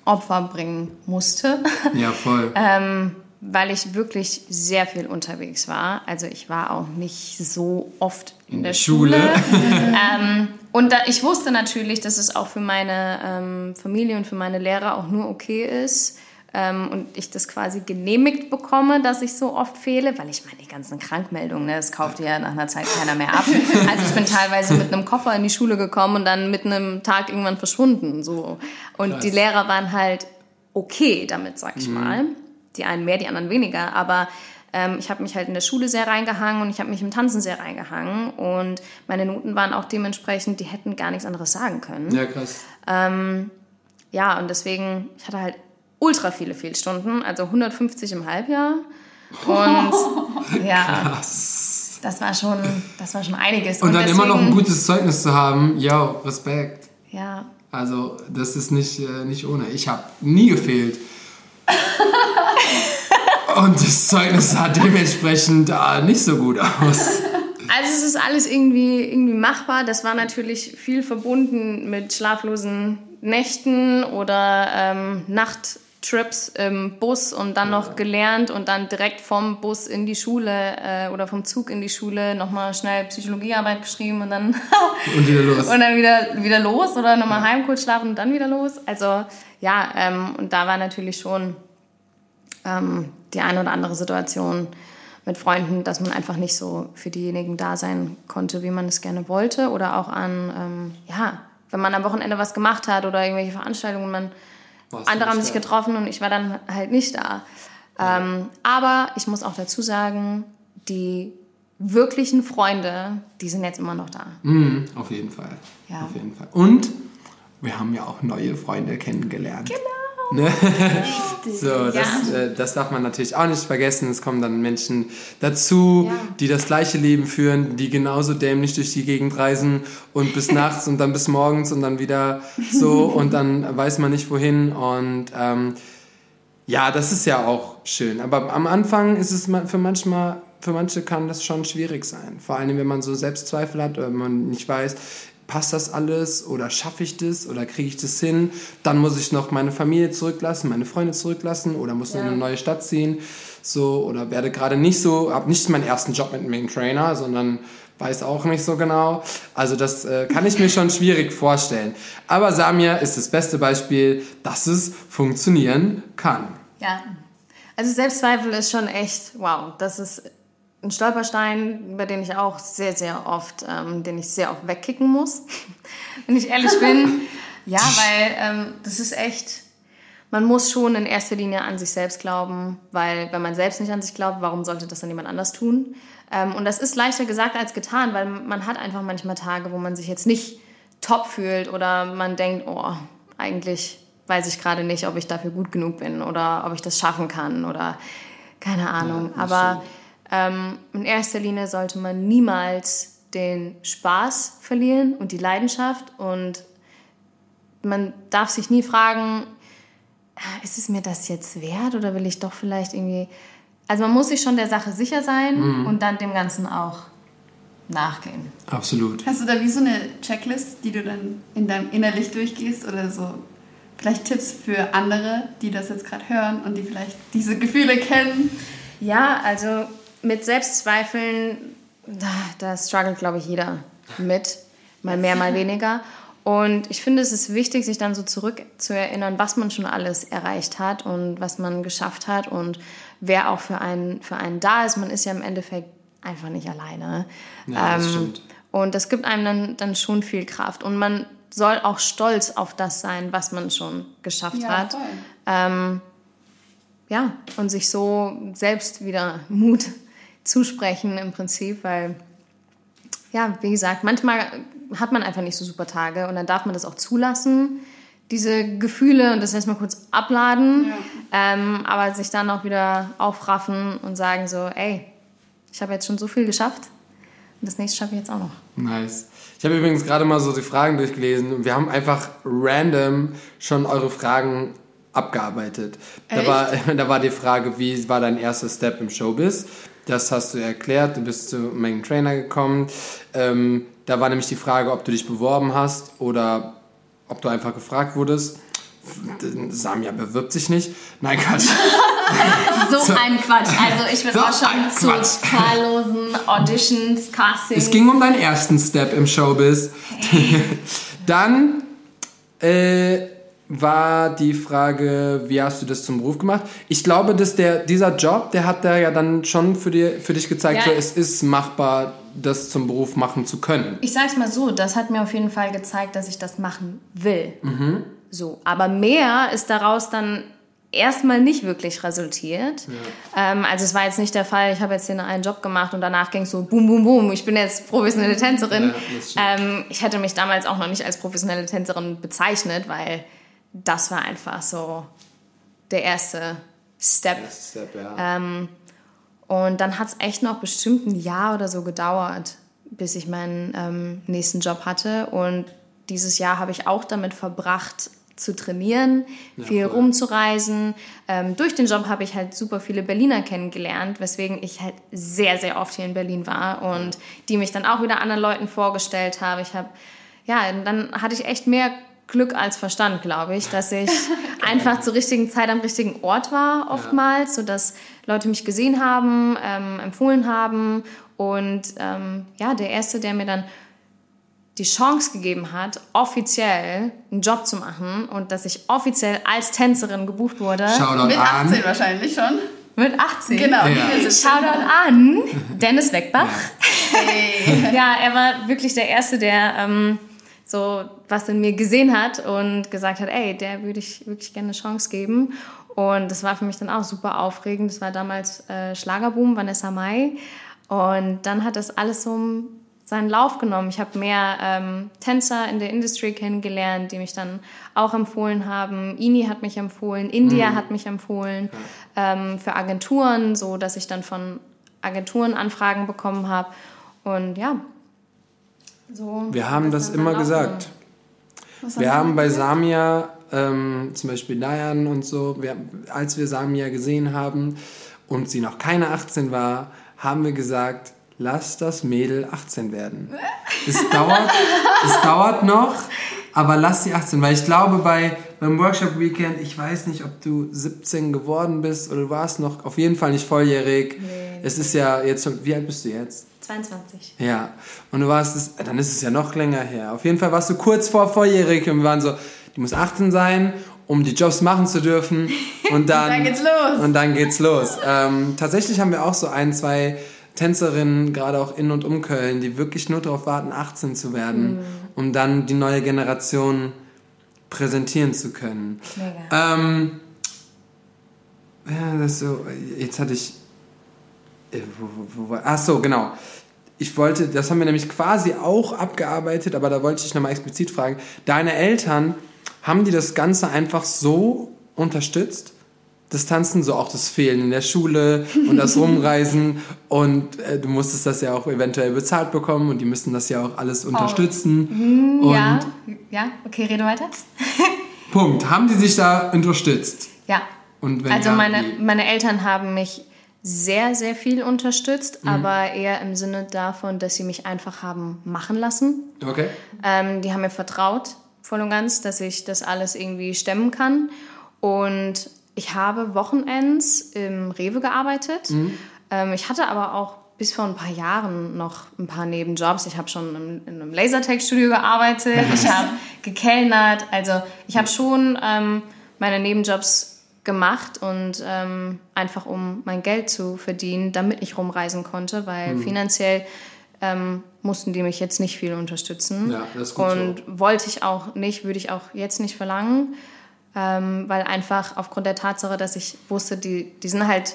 Opfer bringen musste. Ja, voll. ähm, weil ich wirklich sehr viel unterwegs war. Also ich war auch nicht so oft in, der Schule. ähm, und da, ich wusste natürlich, dass es auch für meine ähm, Familie und für meine Lehrer auch nur okay ist. Ähm, und ich das quasi genehmigt bekomme, dass ich so oft fehle, weil ich meine, die ganzen Krankmeldungen, ne, das kauft ja nach einer Zeit keiner mehr ab. Also ich bin teilweise mit einem Koffer in die Schule gekommen und dann mit einem Tag irgendwann verschwunden. So. Und Krass. die Lehrer waren halt okay damit, sag ich mal. Die einen mehr, die anderen weniger. Aber ähm, ich habe mich halt in der Schule sehr reingehangen und ich habe mich im Tanzen sehr reingehangen. Und meine Noten waren auch dementsprechend, die hätten gar nichts anderes sagen können. Ja, krass. Ähm, ja, und deswegen, ich hatte halt ultra viele Fehlstunden, also 150 im Halbjahr. Und ja, Krass. das war schon, das war schon einiges. Und dann deswegen, immer noch ein gutes Zeugnis zu haben, yo, Respekt. Ja, Also, das ist nicht, äh, nicht ohne. Ich habe nie gefehlt. Und das Zeugnis sah dementsprechend äh, nicht so gut aus. Also es ist alles irgendwie, irgendwie machbar. Das war natürlich viel verbunden mit schlaflosen Nächten oder ähm, Trips im Bus und dann noch gelernt und dann direkt vom Bus in die Schule äh, oder vom Zug in die Schule nochmal schnell Psychologiearbeit geschrieben und dann Und wieder los. und dann wieder, wieder los oder nochmal heim kurz schlafen und dann wieder los. Also ja, ähm, und da war natürlich schon ähm, die eine oder andere Situation mit Freunden, dass man einfach nicht so für diejenigen da sein konnte, wie man es gerne wollte. Oder auch an, ähm, ja, wenn man am Wochenende was gemacht hat oder irgendwelche Veranstaltungen, man, Warst andere haben sich da? getroffen und ich war dann halt nicht da. Ähm, aber ich muss auch dazu sagen, die wirklichen Freunde, die sind jetzt immer noch da. Mhm, auf jeden Fall. Ja. Auf jeden Fall. Und wir haben ja auch neue Freunde kennengelernt. Genau. Ne? so, das, äh, das darf man natürlich auch nicht vergessen. Es kommen dann Menschen dazu, Ja. die das gleiche Leben führen, die genauso dämlich durch die Gegend reisen und bis nachts und dann bis morgens und dann wieder so und dann weiß man nicht wohin und ähm, ja, das ist ja auch schön. Aber am Anfang ist es für manchmal, für manche kann das schon schwierig sein. Vor allem, wenn man so Selbstzweifel hat oder man nicht weiß, passt das alles oder schaffe ich das oder kriege ich das hin? Dann muss ich noch meine Familie zurücklassen, meine Freunde zurücklassen oder muss in Ja. eine neue Stadt ziehen. So, oder werde gerade nicht so, habe nicht meinen ersten Job mit einem Main Trainer, sondern weiß auch nicht so genau. Also das äh, kann ich mir schon schwierig vorstellen. Aber Samia ist das beste Beispiel, dass es funktionieren kann. Ja. Also Selbstzweifel ist schon echt, wow, das ist ein Stolperstein, über den ich auch sehr, sehr oft, ähm, den ich sehr oft wegkicken muss, wenn ich ehrlich bin. Ja, weil ähm, das ist echt, man muss schon in erster Linie an sich selbst glauben, weil wenn man selbst nicht an sich glaubt, warum sollte das dann jemand anders tun? Ähm, und das ist leichter gesagt als getan, weil man hat einfach manchmal Tage, wo man sich jetzt nicht top fühlt oder man denkt, oh, eigentlich weiß ich gerade nicht, ob ich dafür gut genug bin oder ob ich das schaffen kann oder keine Ahnung. das Aber ähm, in erster Linie sollte man niemals den Spaß verlieren und die Leidenschaft und man darf sich nie fragen, ah, ist es mir das jetzt wert oder will ich doch vielleicht irgendwie. Also man muss sich schon der Sache sicher sein und dann dem Ganzen auch nachgehen. Absolut. Hast du da wie so eine Checklist, die du dann in deinem innerlich durchgehst oder so? Vielleicht Tipps für andere, die das jetzt gerade hören und die vielleicht diese Gefühle kennen? Ja, also mit Selbstzweifeln, da, da struggelt, glaube ich, jeder mit. Mal mehr, mal weniger. Und ich finde, es ist wichtig, sich dann so zurück zu erinnern, was man schon alles erreicht hat und was man geschafft hat und wer auch für einen, für einen da ist. Man ist ja im Endeffekt einfach nicht alleine. Ja, das stimmt. Und das gibt einem dann, dann schon viel Kraft. Und man soll auch stolz auf das sein, was man schon geschafft hat. voll. Ähm, ja, und sich so selbst wieder Mut zusprechen im Prinzip, weil, ja, wie gesagt, manchmal hat man einfach nicht so super Tage und dann darf man das auch zulassen, diese Gefühle und das erstmal kurz abladen, ähm, aber sich dann auch wieder aufraffen und sagen so, ey, ich habe jetzt schon so viel geschafft und das nächste schaffe ich jetzt auch noch. Nice. Ich habe übrigens gerade mal so die Fragen durchgelesen und wir haben einfach random schon eure Fragen abgearbeitet. Da war, da war die Frage, wie war dein erster Step im Showbiz? Das hast du erklärt, du bist zu Main Trainer gekommen. Ähm, da war nämlich die Frage, ob du dich beworben hast oder ob du einfach gefragt wurdest. Samia bewirbt sich nicht. Nein, Quatsch. So, ein Quatsch. Also ich bin So auch schon zu zahllosen Auditions, Castings. Es ging um deinen ersten Step im Showbiz. Dann äh, war die Frage, wie hast du das zum Beruf gemacht? Ich glaube, dass der, dieser Job, der hat da ja dann schon für, dir, für dich gezeigt, Ja. so, es ist machbar, das zum Beruf machen zu können. Ich sag's mal so, das hat mir auf jeden Fall gezeigt, dass ich das machen will. Mhm. So, aber mehr ist daraus dann erstmal nicht wirklich resultiert. Ähm, also es war jetzt nicht der Fall, ich habe jetzt hier einen Job gemacht und danach ging es so boom, boom, boom, ich bin jetzt professionelle Tänzerin. Ja, ähm, ich hätte mich damals auch noch nicht als professionelle Tänzerin bezeichnet, weil das war einfach so der erste Step. Step, ja. Ähm, und dann hat es echt noch bestimmt ein Jahr oder so gedauert, bis ich meinen ähm, nächsten Job hatte. Und dieses Jahr habe ich auch damit verbracht, zu trainieren, viel voll. rumzureisen. Ähm, durch den Job habe ich halt super viele Berliner kennengelernt, weswegen ich halt sehr, sehr oft hier in Berlin war und die mich dann auch wieder anderen Leuten vorgestellt habe. Ich habe, ja, dann hatte ich echt mehr Glück als Verstand, glaube ich, dass ich einfach zur richtigen Zeit am richtigen Ort war oftmals, ja. sodass Leute mich gesehen haben, ähm, empfohlen haben und ähm, ja, der Erste, der mir dann die Chance gegeben hat, offiziell einen Job zu machen und dass ich offiziell als Tänzerin gebucht wurde. Shoutout Mit 18 an. wahrscheinlich schon. Mit 18? Genau. Ja. Shoutout an Dennis Weckbach. Hey. ja, er war wirklich der Erste, der ähm, so was in mir gesehen hat und gesagt hat, ey, der würde ich wirklich gerne eine Chance geben. Und das war für mich dann auch super aufregend. Das war damals äh, Schlagerboom, Vanessa Mai. Und dann hat das alles so seinen Lauf genommen. Ich habe mehr ähm, Tänzer in der Industrie kennengelernt, die mich dann auch empfohlen haben. Ini hat mich empfohlen, India mhm. hat mich empfohlen ähm, für Agenturen, so dass ich dann von Agenturen Anfragen bekommen habe. Und ja, so. Wir haben das immer gesagt. Wir haben bei Samia ähm, zum Beispiel Dayan und so, wir, als wir Samia gesehen haben und sie noch keine 18 war, haben wir gesagt, lass das Mädel 18 werden. es, dauert, es dauert noch, aber lass sie 18. Weil ich glaube, bei, beim Workshop Weekend, ich weiß nicht, ob du 17 geworden bist oder du warst noch auf jeden Fall nicht volljährig. Nee, es ist ja jetzt schon, wie alt bist du jetzt? 22. Ja, und du warst, dann ist es ja noch länger her. Auf jeden Fall warst du kurz vor volljährig und wir waren so, die muss 18 sein, um die Jobs machen zu dürfen. Und dann, dann geht's los. Und dann geht's los. Ähm, tatsächlich haben wir auch so ein, zwei Tänzerinnen, gerade auch in und um Köln, die wirklich nur darauf warten, 18 zu werden, mhm. um dann die neue Generation präsentieren zu können. Mega. Ähm, ja, das so, jetzt hatte ich. Äh, wo, wo, wo, ach so, genau. Ich wollte, das haben wir nämlich quasi auch abgearbeitet, aber da wollte ich nochmal explizit fragen. Deine Eltern, haben die das Ganze einfach so unterstützt? Das Tanzen, so auch das Fehlen in der Schule und das Rumreisen. und äh, du musstest das ja auch eventuell bezahlt bekommen und die müssen das ja auch alles oh. unterstützen. Oh. ja, ja, okay, rede weiter. Punkt. Haben die sich da unterstützt? Ja. Und also ja, meine, meine Eltern haben mich sehr, sehr viel unterstützt, mhm. aber eher im Sinne davon, dass sie mich einfach haben machen lassen. Okay. Ähm, die haben mir vertraut, voll und ganz, dass ich das alles irgendwie stemmen kann. Und ich habe Wochenends im Rewe gearbeitet. Mhm. Ähm, ich hatte aber auch bis vor ein paar Jahren noch ein paar Nebenjobs. Ich habe schon in, in einem Lasertech-Studio gearbeitet, ich habe gekellnert. Also ich habe schon ähm, meine Nebenjobs gemacht und ähm, einfach um mein Geld zu verdienen, damit ich rumreisen konnte, weil mhm. finanziell ähm, mussten die mich jetzt nicht viel unterstützen. Ja, das ist gut und so. wollte ich auch nicht, würde ich auch jetzt nicht verlangen ähm, weil einfach aufgrund der Tatsache, dass ich wusste, die, die sind halt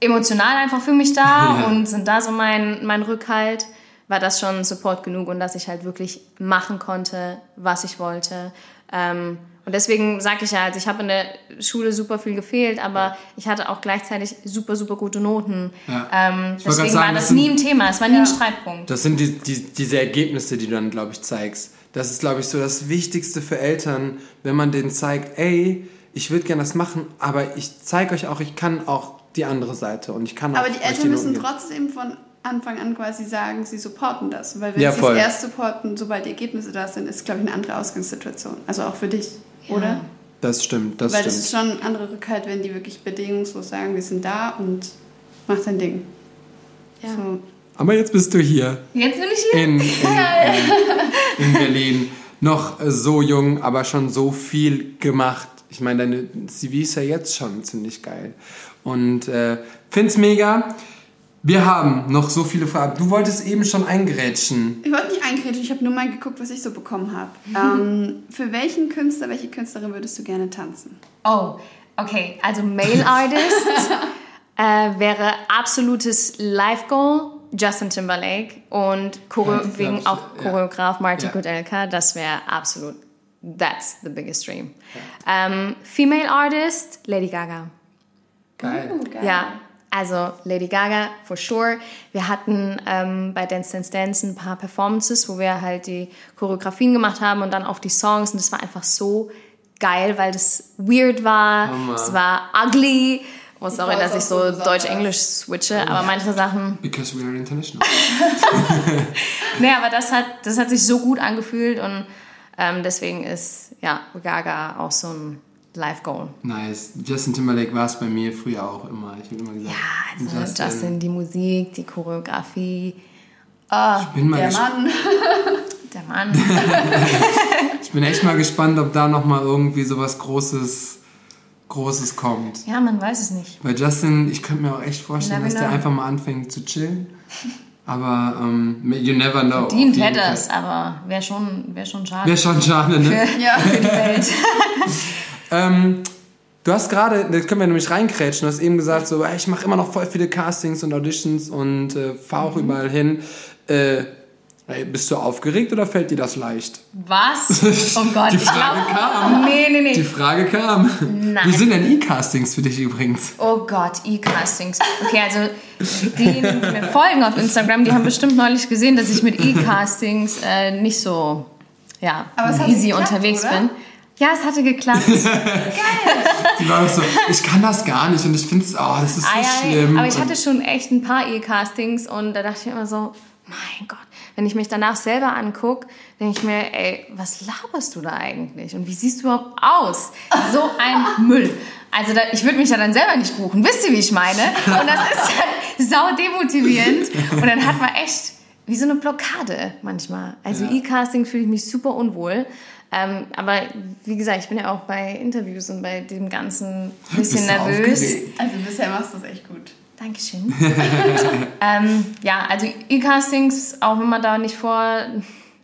emotional einfach für mich da ja. und sind da so mein, mein Rückhalt, war das schon Support genug und dass ich halt wirklich machen konnte, was ich wollte. Ähm, und deswegen sage ich ja, also ich habe in der Schule super viel gefehlt, aber ich hatte auch gleichzeitig super, super gute Noten. Ja. Ähm, deswegen sagen, war das, das sind, nie ein Thema, es war nie ja. ein Streitpunkt. Das sind die, die, diese Ergebnisse, die du dann, glaube ich, zeigst. Das ist, glaube ich, so das Wichtigste für Eltern, wenn man denen zeigt, ey, ich würde gerne das machen, aber ich zeige euch auch, ich kann auch die andere Seite und ich kann aber auch. Aber die Eltern müssen trotzdem von Anfang an quasi sagen, sie supporten das. Weil wenn ja, sie es erst supporten, sobald die Ergebnisse da sind, ist, glaube ich, eine andere Ausgangssituation. Also auch für dich, ja. oder? Das stimmt, das Weil stimmt. Weil das ist schon eine andere Rückhalt, wenn die wirklich bedingungslos sagen, wir sind da und mach dein Ding. Ja. So. Aber jetzt bist du hier. Jetzt bin ich hier. In, in, in, in Berlin. Noch so jung, aber schon so viel gemacht. Ich meine, deine CV ist ja jetzt schon ziemlich geil. Und äh, find's mega. Wir haben noch so viele Fragen. Du wolltest eben schon eingerätschen. Ich wollte nicht eingerätschen, ich habe nur mal geguckt, was ich so bekommen habe. ähm, für welchen Künstler, welche Künstlerin würdest du gerne tanzen? Oh, okay. Also Male Artist äh, wäre absolutes Live-Goal. Justin Timberlake und Choreo ja, wegen auch Choreograf ja. Martin ja. Kudelka, das wäre absolut, that's the biggest dream. Ja. Um, female Artist, Lady Gaga. Geil. Uh, geil. Ja, also Lady Gaga, for sure. Wir hatten ähm, bei Dance Dance Dance ein paar Performances, wo wir halt die Choreografien gemacht haben und dann auf die Songs und das war einfach so geil, weil das weird war, es war ugly, Oh, sorry, dass ich so Deutsch-Englisch switche, aber manche Sachen. Because we are international. nee, aber das hat, das hat sich so gut angefühlt und Ähm, deswegen ist ja Gaga auch so ein Live-Goal. Nice. Justin Timberlake war es bei mir früher auch immer. Ich habe immer gesagt, Ja, also Justin. die Musik, die Choreografie. Oh, ich bin mal Der. Mann. der Mann. Ich bin echt mal gespannt, ob da noch mal irgendwie sowas Großes, Großes kommt. ja, man weiß es nicht. Bei Justin, ich könnte mir auch echt vorstellen, dass der einfach mal anfängt zu chillen. Aber ähm, you never know. Verdient hätte es, aber wäre schon, wär schon schade Wäre schon schade, ne? Ja. für die Welt. Ähm, du hast gerade, da können wir nämlich reinkrätschen, du hast eben gesagt, so, ich mache immer noch voll viele Castings und Auditions und äh, fahre Mhm. auch überall hin. Äh, ey, bist du aufgeregt oder fällt dir das leicht? Was? Oh Gott, Die ich Frage glaube. kam. Nee, nee, nee. Die Frage kam. Nein. Wie sind denn E-Castings für dich übrigens? Oh Gott, E-Castings. Okay, also die, die mir folgen auf Instagram, die haben bestimmt neulich gesehen, dass ich mit E-Castings äh, nicht so ja, Aber es hat easy geklappt, unterwegs oder? bin. Ja, es hatte geklappt. Die war so, ich kann das gar nicht und ich finde es, oh, das ist so Ah, ja, schlimm. aber ich hatte schon echt ein paar E-Castings und da dachte ich immer so, mein Gott, wenn ich mich danach selber angucke, denke ich mir, ey, was laberst du da eigentlich? Und wie siehst du überhaupt aus? So ein Müll. Also da, ich würde mich ja dann selber nicht buchen. Wisst ihr, wie ich meine? Und das ist dann sau demotivierend. Und dann hat man echt wie so eine Blockade manchmal. Also Ja. E-Casting fühle ich mich super unwohl. Ähm, aber wie gesagt, ich bin ja auch bei Interviews und bei dem Ganzen ein bisschen nervös. aufgeregt? Also bisher machst du es echt gut. Dankeschön. ähm, ja, also E-Castings, auch wenn man da nicht vor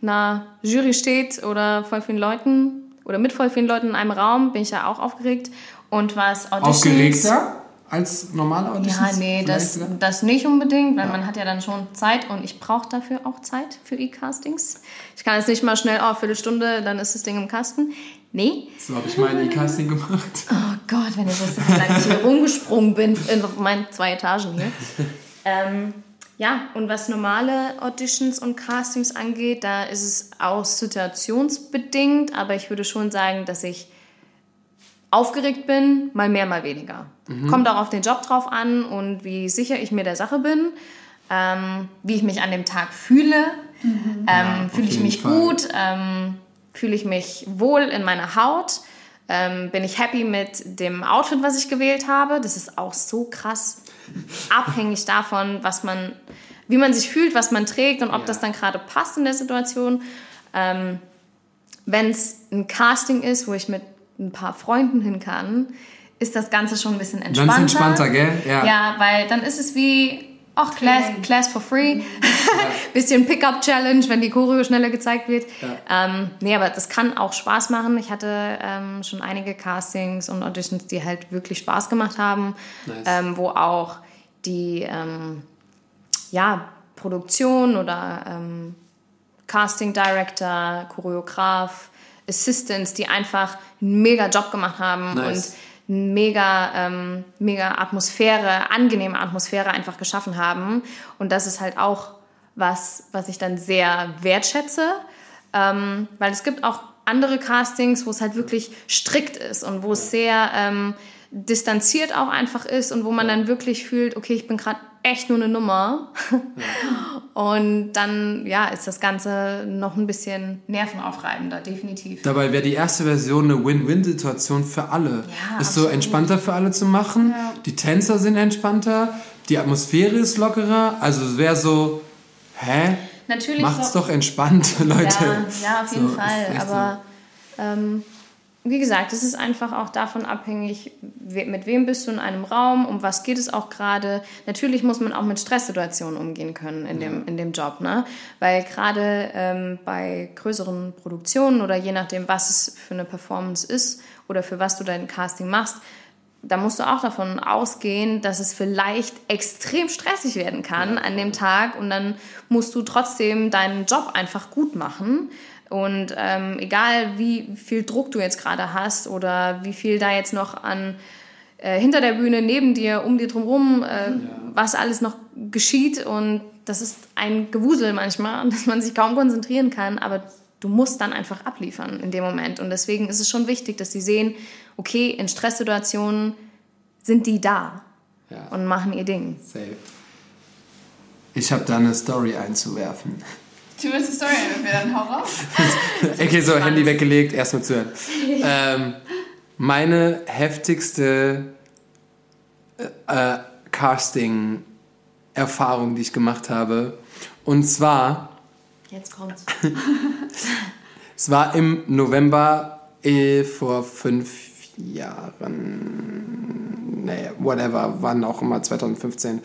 einer Jury steht oder voll vielen Leuten oder mit voll vielen Leuten in einem Raum, bin ich ja auch aufgeregt. Und was Auditions... Aufgeregter als normale Auditions? Ja, nee, das, das nicht unbedingt, weil man hat ja dann schon Zeit und ich brauche dafür auch Zeit für E-Castings. Ich kann jetzt nicht mal schnell, oh, Viertelstunde, dann ist das Ding im Kasten. Nee. So habe ich mein E-Casting gemacht. Oh Gott, wenn ihr wusstet, wie lange ich hier rumgesprungen bin in meinen zwei Etagen hier. ähm, ja, und was normale Auditions und Castings angeht, da ist es auch situationsbedingt, aber ich würde schon sagen, dass ich aufgeregt bin, mal mehr, mal weniger. Kommt auch auf den Job drauf an und wie sicher ich mir der Sache bin, ähm, wie ich mich an dem Tag fühle. Ähm, auf fühle ich mich Fall. gut? Ähm, fühle ich mich wohl in meiner Haut? Ähm, bin ich happy mit dem Outfit, was ich gewählt habe? Das ist auch so krass abhängig davon, was man, wie man sich fühlt, was man trägt und ob Ja. das dann gerade passt in der Situation. Ähm, Wenn es ein Casting ist, wo ich mit ein paar Freunden hin kann, ist das Ganze schon ein bisschen entspannter. ist entspannter, gell? Ja. Ja, weil dann ist es wie, ach, Class. Class for free. Bisschen Pickup-Challenge, wenn die Choreo schneller gezeigt wird. Ja. Ähm, nee, aber das kann auch Spaß machen. Ich hatte ähm, schon einige Castings und Auditions, die halt wirklich Spaß gemacht haben, Nice. ähm, wo auch die ähm, ja, Produktion oder ähm, Casting Director, Choreograf, Assistants, die einfach einen mega Job gemacht haben Nice. und mega, ähm, mega Atmosphäre, angenehme Atmosphäre einfach geschaffen haben. Und das ist halt auch was, was ich dann sehr wertschätze, ähm, weil es gibt auch andere Castings, wo es halt wirklich strikt ist und wo es sehr ähm, distanziert auch einfach ist und wo man dann wirklich fühlt, okay, ich bin gerade echt nur eine Nummer. Und dann, ja, ist das Ganze noch ein bisschen nervenaufreibender, definitiv. Dabei wäre die erste Version eine Win-Win-Situation für alle. Ja, ist so absolut. entspannter für alle zu machen. Ja. Die Tänzer sind entspannter. Die Atmosphäre ist lockerer. Also es wäre so, hä? Natürlich Macht's so- doch entspannt, Leute. Ja, ja auf jeden So, Fall. Aber ähm, wie gesagt, es ist einfach auch davon abhängig, mit wem bist du in einem Raum, um was geht es auch gerade. Natürlich muss man auch mit Stresssituationen umgehen können in dem, in dem Job. Ne? Weil gerade ähm, bei größeren Produktionen oder je nachdem, was es für eine Performance ist oder für was du dein Casting machst, da musst du auch davon ausgehen, dass es vielleicht extrem stressig werden kann an dem Tag und dann musst du trotzdem deinen Job einfach gut machen. Und ähm, egal wie viel Druck du jetzt gerade hast oder wie viel da jetzt noch an äh, hinter der Bühne, neben dir, um dir drumherum, äh, was alles noch geschieht und das ist ein Gewusel manchmal, dass man sich kaum konzentrieren kann, aber du musst dann einfach abliefern in dem Moment. Und deswegen ist es schon wichtig, dass sie sehen, okay, in Stresssituationen sind die da Ja. und machen ihr Ding. Safe. Ich habe da eine Story einzuwerfen. Du willst Story entweder dann hau raus. Okay, so, Handy weggelegt, erstmal zuhören. ähm, meine heftigste äh, Casting-Erfahrung, die ich gemacht habe. Und zwar, Jetzt kommt's. es war im November eh, vor fünf Jahren, nee, whatever, wann auch immer, 2015.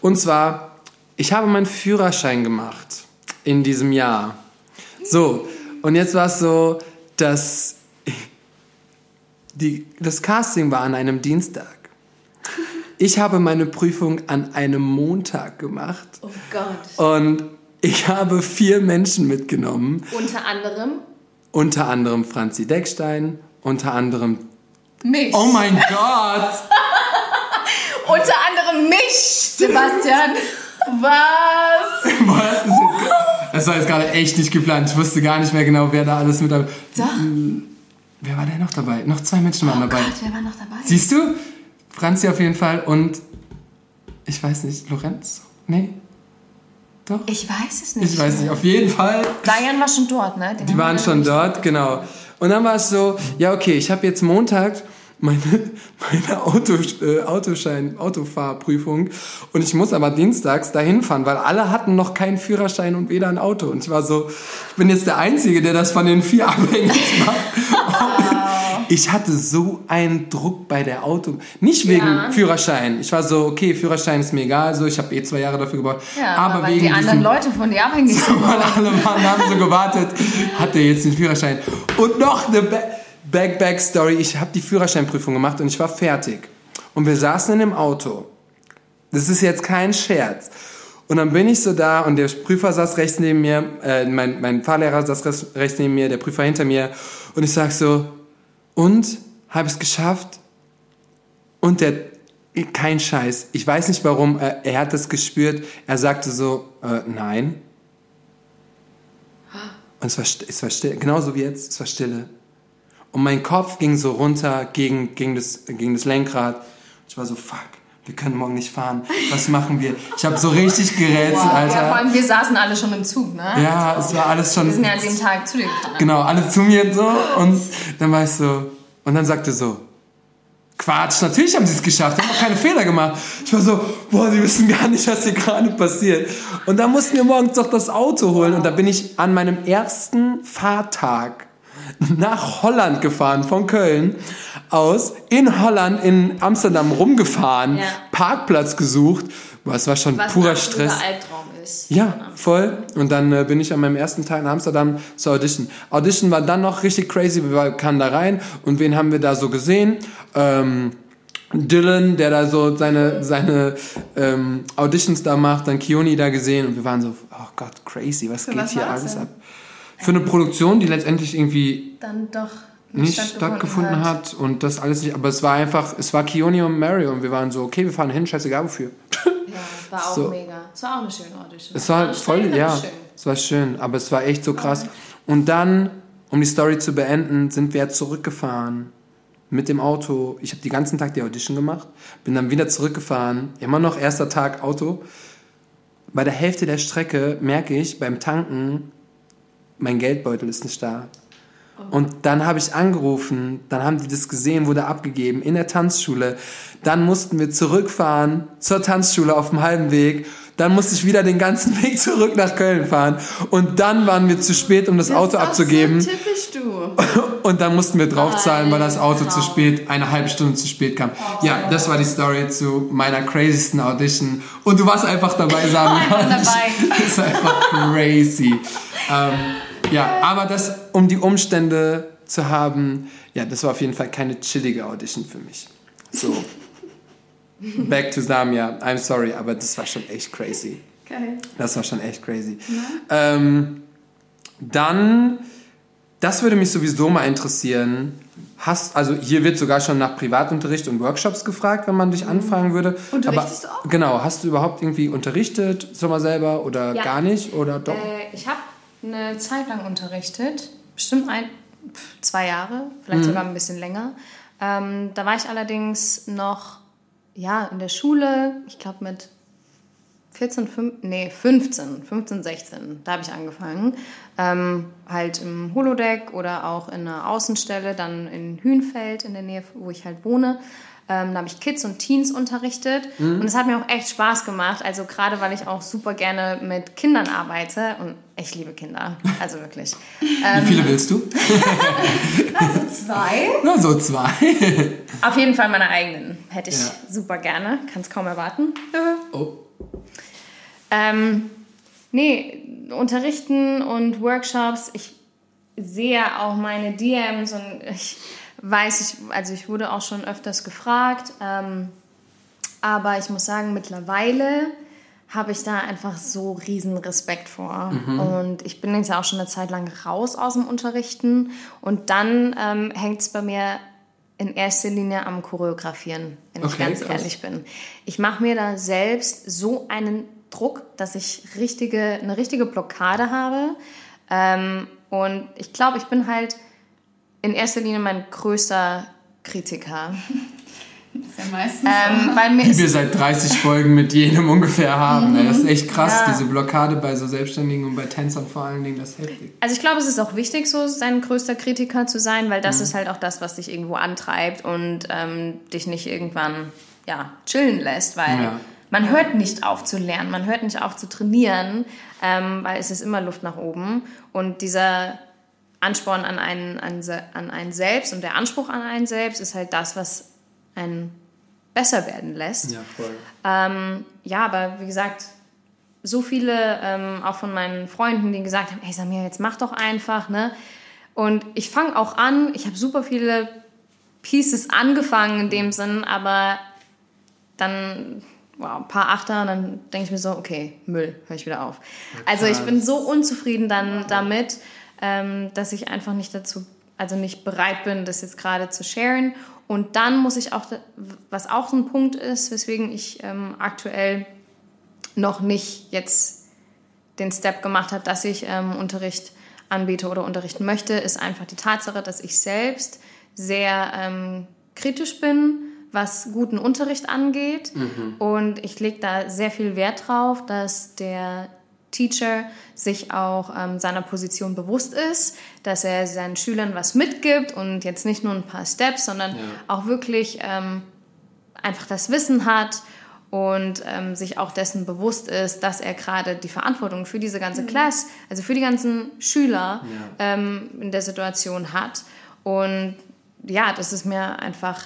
Und zwar, ich habe meinen Führerschein gemacht in diesem Jahr. So, und jetzt war es so, dass die, das Casting war an einem Dienstag. Ich habe meine Prüfung an einem Montag gemacht Oh Gott. und ich habe vier Menschen mitgenommen, Unter anderem unter anderem Franzi Deckstein, unter anderem Mich. Oh mein Gott! Unter anderem mich, Sebastian. Was? Boah, das, war jetzt gerade echt nicht geplant. Ich wusste gar nicht mehr genau, wer da alles mit dabei Wer war denn noch dabei? Noch zwei Menschen waren dabei. Gott, wer war noch dabei? Siehst du? Franzi auf jeden Fall und ich weiß nicht, Lorenz? Nee? Doch? Ich weiß es nicht. Ich weiß nicht, auf jeden Fall. Diane war schon dort, ne? Den Die waren schon dort, genau. Und dann war es so, ja okay, ich habe jetzt Montag meine, meine Auto, äh, Autoschein, Autofahrprüfung und ich muss aber dienstags dahin fahren, weil alle hatten noch keinen Führerschein und weder ein Auto. Und ich war so, ich bin jetzt der Einzige, der das von den vier abhängig macht. Ich hatte so einen Druck bei der Auto. Nicht wegen Ja. Führerschein. Ich war so, okay, Führerschein ist mir egal, so, ich habe eh zwei Jahre dafür gebraucht. Ja, aber, aber wegen die anderen Leute von dir abhängig sind. weil alle Mann haben so gewartet, hat er jetzt den Führerschein. Und noch eine Ba- Back-Back-Story. Ich habe die Führerscheinprüfung gemacht und ich war fertig. Und wir saßen in dem Auto. Das ist jetzt kein Scherz. Und dann bin ich so da und der Prüfer saß rechts neben mir, äh, mein, mein Fahrlehrer saß rechts- neben mir, der Prüfer hinter mir. Und ich sag so, und? Habe es geschafft? Und der, kein Scheiß, ich weiß nicht warum, äh, er hat es gespürt. Er sagte so, äh, nein. Und es war, es war still, genauso wie jetzt, es war Stille. Und mein Kopf ging so runter gegen, gegen, das, gegen das Lenkrad. Ich war so, fuck, wir können morgen nicht fahren. Was machen wir? Ich habe so richtig gerätselt, Ja, vor Alter. allem wir saßen alle schon im Zug, ne? Ja, es war alles schon. Wir sind ja an dem Tag zu dir gefahren. Genau, alle zu mir so. Und dann war ich so. Und dann sagte so. Quatsch, natürlich haben sie es geschafft, haben auch keine Fehler gemacht. Ich war so, boah, sie wissen gar nicht, was hier gerade passiert. Und dann mussten wir morgens doch das Auto holen. Und da bin ich an meinem ersten Fahrtag nach Holland gefahren, von Köln aus, in Holland, in Amsterdam rumgefahren, Ja. Parkplatz gesucht. Boah, es war schon Was purer ein Stress. Albtraum ist. Ja, voll. Und dann äh, bin ich an meinem ersten Tag in Amsterdam zur Audition. Audition war dann noch richtig crazy. Wir kamen da rein und wen haben wir da so gesehen? Ähm, Dylan, der da so seine, seine ähm, Auditions da macht, dann Kioni da gesehen und wir waren so, oh Gott, crazy, was geht was hier alles denn? ab? Für eine Produktion, die letztendlich irgendwie Dann doch nicht stattgefunden hat und das alles nicht, aber es war einfach, es war Kioni und Mario und wir waren so, okay, wir fahren hin, scheißegal wofür. Ja, war auch So. mega. Es war auch eine schöne Audition. Es war voll, anstrengend, ja, schön. es war schön, aber es war echt so krass. Und dann, um die Story zu beenden, sind wir zurückgefahren mit dem Auto. Ich habe den ganzen Tag die Audition gemacht, bin dann wieder zurückgefahren, immer noch erster Tag Auto. Bei der Hälfte der Strecke merke ich beim Tanken, mein Geldbeutel ist nicht da. Und dann habe ich angerufen, dann haben die das gesehen, wurde abgegeben in der Tanzschule. Dann mussten wir zurückfahren zur Tanzschule auf dem halben Weg. Dann musste ich wieder den ganzen Weg zurück nach Köln fahren. Und dann waren wir zu spät, um das, Auto abzugeben. So typisch du. Und dann mussten wir draufzahlen, weil das Auto zu spät, eine halbe Stunde zu spät kam. Ja, das war die Story zu meiner crazysten Audition. Und du warst einfach dabei, Sami. Einfach dabei. Das ist einfach crazy. Ähm, ja, aber das, um die Umstände zu haben, ja, das war auf jeden Fall keine chillige Audition für mich. So. Back to Samia. I'm sorry, aber das war schon echt crazy. Geil. Das war schon echt crazy. Ähm, dann, das würde mich sowieso mal interessieren. Hast, also hier wird sogar schon nach Privatunterricht und Workshops gefragt, wenn man dich anfragen würde. Unterrichtest du auch? Genau. Hast du überhaupt irgendwie unterrichtet, so mal selber oder Ja. gar nicht oder doch? Äh, ich habe eine Zeit lang unterrichtet, bestimmt ein, zwei Jahre, vielleicht Mhm. sogar ein bisschen länger. Ähm, da war ich allerdings noch ja, in der Schule, ich glaube mit 14, 5, nee, 15, 15, 16, da habe ich angefangen. Ähm, halt im Holodeck oder auch in einer Außenstelle, dann in Hühnfeld in der Nähe, wo ich halt wohne. Ähm, da habe ich Kids und Teens unterrichtet mhm. und es hat mir auch echt Spaß gemacht. Also gerade weil ich auch super gerne mit Kindern arbeite und ich liebe Kinder, also wirklich. Ähm, Wie viele willst du? also zwei. Nur so zwei. Auf jeden Fall meine eigenen hätte ich ja. super gerne, kann es kaum erwarten. Oh. Ähm, nee, unterrichten und Workshops. Ich sehe auch meine DMs und ich weiß, ich, also ich wurde auch schon öfters gefragt. Ähm, aber ich muss sagen, mittlerweile habe ich da einfach so riesen Respekt vor. Mhm. Und ich bin jetzt ja auch schon eine Zeit lang raus aus dem Unterrichten. Und dann ähm, hängt es bei mir in erster Linie am Choreografieren, wenn okay, ich ganz krass. ehrlich bin. Ich mache mir da selbst so einen Druck, dass ich richtige, eine richtige Blockade habe. Ähm, und ich glaube, ich bin halt in erster Linie mein größter Kritiker. Das ist ja meistens ähm, Die wir seit 30 Folgen mit jedem ungefähr haben. Mhm. Das ist echt krass, ja. diese Blockade bei so Selbstständigen und bei Tänzern vor allen Dingen, das ist heftig. Also ich glaube, es ist auch wichtig, so sein größter Kritiker zu sein, weil das mhm. ist halt auch das, was dich irgendwo antreibt und ähm, dich nicht irgendwann ja, chillen lässt, weil ja. Man hört nicht auf zu lernen, man hört nicht auf zu trainieren, ähm, weil es ist immer Luft nach oben und dieser Ansporn an einen, an, an einen selbst und der Anspruch an einen selbst ist halt das, was einen besser werden lässt. Ja, voll. Ähm, ja, aber wie gesagt, so viele, ähm, auch von meinen Freunden, die gesagt haben, ey Samir, jetzt mach doch einfach, ne? Und ich fange auch an, ich habe super viele Pieces angefangen in dem Sinn, aber dann wow, ein paar Achter und dann denke ich mir so, okay, Müll, höre ich wieder auf. Ja, also ich bin so unzufrieden dann damit, ähm, dass ich einfach nicht dazu, also nicht bereit bin, das jetzt gerade zu sharen. Und dann muss ich auch, was auch ein Punkt ist, weswegen ich ähm, aktuell noch nicht jetzt den Step gemacht habe, dass ich ähm, Unterricht anbiete oder unterrichten möchte, ist einfach die Tatsache, dass ich selbst sehr ähm, kritisch bin, was guten Unterricht angeht. Mhm. Und ich lege da sehr viel Wert drauf, dass der Teacher sich auch ähm, seiner Position bewusst ist, dass er seinen Schülern was mitgibt und jetzt nicht nur ein paar Steps, sondern ja. auch wirklich ähm, einfach das Wissen hat und ähm, sich auch dessen bewusst ist, dass er gerade die Verantwortung für diese ganze mhm. Klasse, also für die ganzen Schüler ja. Ähm, in der Situation hat. Und ja, das ist mir einfach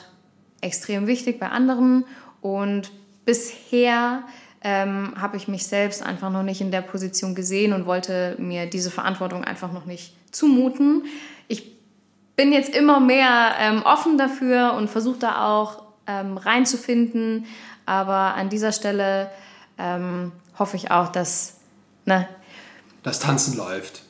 extrem wichtig bei anderen und bisher ähm, habe ich mich selbst einfach noch nicht in der Position gesehen und wollte mir diese Verantwortung einfach noch nicht zumuten. Ich bin jetzt immer mehr ähm, offen dafür und versuche da auch ähm, reinzufinden, aber an dieser Stelle ähm, hoffe ich auch, dass ne, das Tanzen läuft.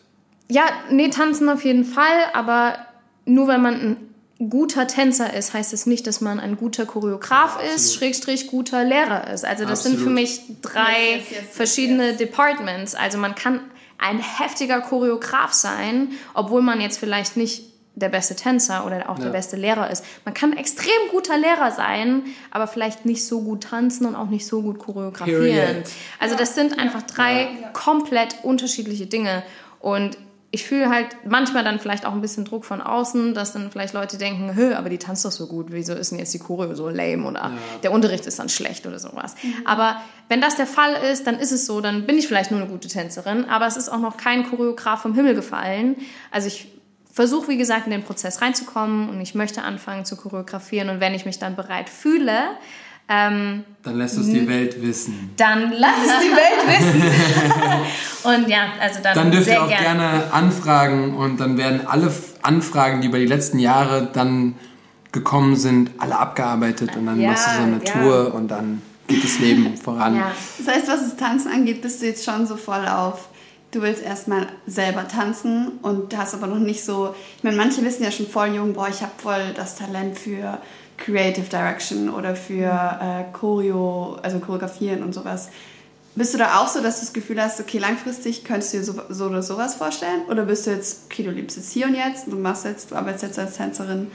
Ja, nee, tanzen auf jeden Fall, aber nur wenn man ein guter Tänzer ist, heißt es nicht, dass man ein guter Choreograf ja, ist, Schrägstrich guter Lehrer ist. Also das absolut. sind für mich drei yes, yes, yes, verschiedene Departments. Also man kann ein heftiger Choreograf sein, obwohl man jetzt vielleicht nicht der beste Tänzer oder auch ja. der beste Lehrer ist. Man kann extrem guter Lehrer sein, aber vielleicht nicht so gut tanzen und auch nicht so gut choreografieren. Period. Also das sind einfach drei ja. komplett unterschiedliche Dinge. Und ich fühle halt manchmal dann vielleicht auch ein bisschen Druck von außen, dass dann vielleicht Leute denken, hö, aber die tanzt doch so gut, wieso ist denn jetzt die Choreo so lame oder ja. der Unterricht ist dann schlecht oder sowas. Mhm. Aber wenn das der Fall ist, dann ist es so, dann bin ich vielleicht nur eine gute Tänzerin, aber es ist auch noch kein Choreograf vom Himmel gefallen. Also ich versuche, wie gesagt, in den Prozess reinzukommen und ich möchte anfangen zu choreografieren und wenn ich mich dann bereit fühle, ähm, dann lässt es die Welt wissen. Dann lass es die Welt wissen. und ja, also dann. Dann dürft ihr auch gerne. gerne anfragen und dann werden alle Anfragen, die über die letzten Jahre dann gekommen sind, alle abgearbeitet und dann ja, machst du so eine ja. Tour und dann geht das Leben voran. Ja. Das heißt, was das Tanzen angeht, bist du jetzt schon so voll auf du willst erstmal selber tanzen und hast aber noch nicht so, ich meine, manche wissen ja schon voll jung, boah, ich habe voll das Talent für Creative Direction oder für äh, Choreo, also Choreografieren und sowas. Bist du da auch so, dass du das Gefühl hast, okay, langfristig könntest du dir so, so oder sowas vorstellen? Oder bist du jetzt, okay, du liebst es hier und jetzt, du machst jetzt, du arbeitest jetzt als Tänzerin?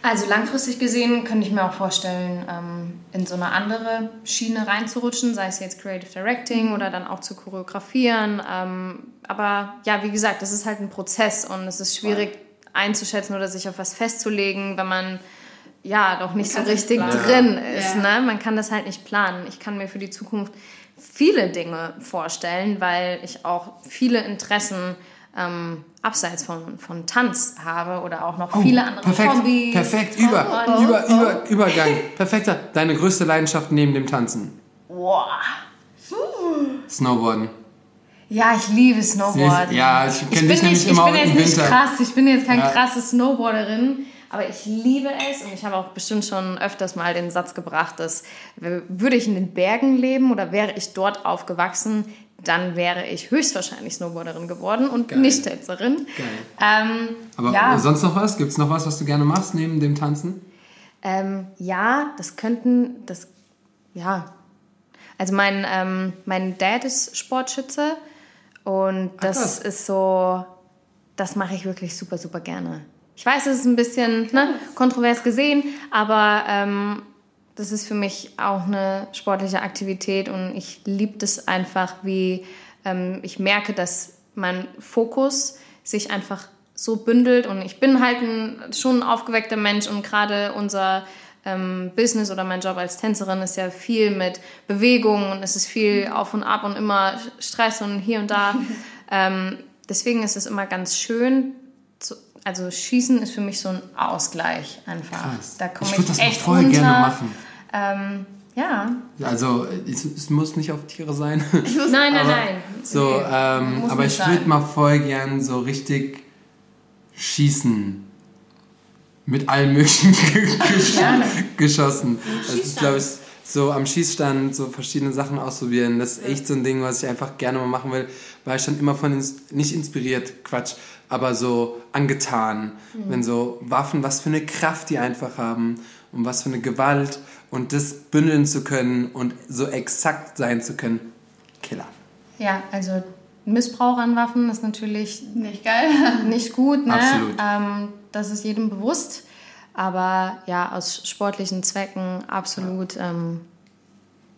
Also langfristig gesehen könnte ich mir auch vorstellen, ähm, in so eine andere Schiene reinzurutschen, sei es jetzt Creative Directing oder dann auch zu choreografieren. Ähm, aber ja, wie gesagt, das ist halt ein Prozess und es ist schwierig einzuschätzen oder sich auf was festzulegen, wenn man ja doch nicht so richtig nicht drin ist. Ja. Ne? Man kann das halt nicht planen. Ich kann mir für die Zukunft viele Dinge vorstellen, weil ich auch viele Interessen ähm, abseits von, von Tanz habe oder auch noch viele andere Oh, perfekt, Hobbys. perfekt, über, Und- über, über, Übergang. Perfekter. Deine größte Leidenschaft neben dem Tanzen? Boah. Snowboarden. Ja, ich liebe Snowboarden. Ja, ich Ich kenne bin, dich nämlich nicht, ich immer bin im jetzt nicht Winter. krass, ich bin jetzt keine Ja. krasse Snowboarderin, aber ich liebe es und ich habe auch bestimmt schon öfters mal den Satz gebracht, dass würde ich in den Bergen leben oder wäre ich dort aufgewachsen, dann wäre ich höchstwahrscheinlich Snowboarderin geworden und Geil. nicht Tänzerin. Ähm, Aber ja, sonst noch was? Gibt es noch was, was du gerne machst neben dem Tanzen? Ähm, ja, das könnten, das, ja. Also mein, ähm, mein Dad ist Sportschütze und das krass. ist so, das mache ich wirklich super, super gerne. Ich weiß, es ist ein bisschen ne, kontrovers gesehen, aber ähm, das ist für mich auch eine sportliche Aktivität und ich liebe das einfach, wie ähm, ich merke, dass mein Fokus sich einfach so bündelt und ich bin halt ein, schon ein aufgeweckter Mensch und gerade unser ähm, Business oder mein Job als Tänzerin ist ja viel mit Bewegung und es ist viel auf und ab und immer Stress und hier und da. ähm, deswegen ist es immer ganz schön. Also Schießen ist für mich so ein Ausgleich einfach. Krass. Da komme Ich ich, das echt voll runter. gerne machen. Ähm, ja. Also, es, es muss nicht auf Tiere sein. Nein, nein, Aber nein. So, Nee, ähm, muss aber ich würde mal voll gern so richtig schießen. Mit allen möglichen gesch geschossen. Das ist, glaube ich, so am Schießstand so verschiedene Sachen ausprobieren. Das ist echt so ein Ding, was ich einfach gerne mal machen will, weil ich dann immer von, ins, nicht inspiriert, Quatsch, aber so angetan. Mhm. Wenn so Waffen, was für eine Kraft die einfach haben und was für eine Gewalt und das bündeln zu können und so exakt sein zu können. Killer. Ja, also Missbrauch an Waffen ist natürlich Nicht geil. nicht gut, ne? Absolut. Ähm, das ist jedem bewusst. Aber ja, aus sportlichen Zwecken absolut ähm,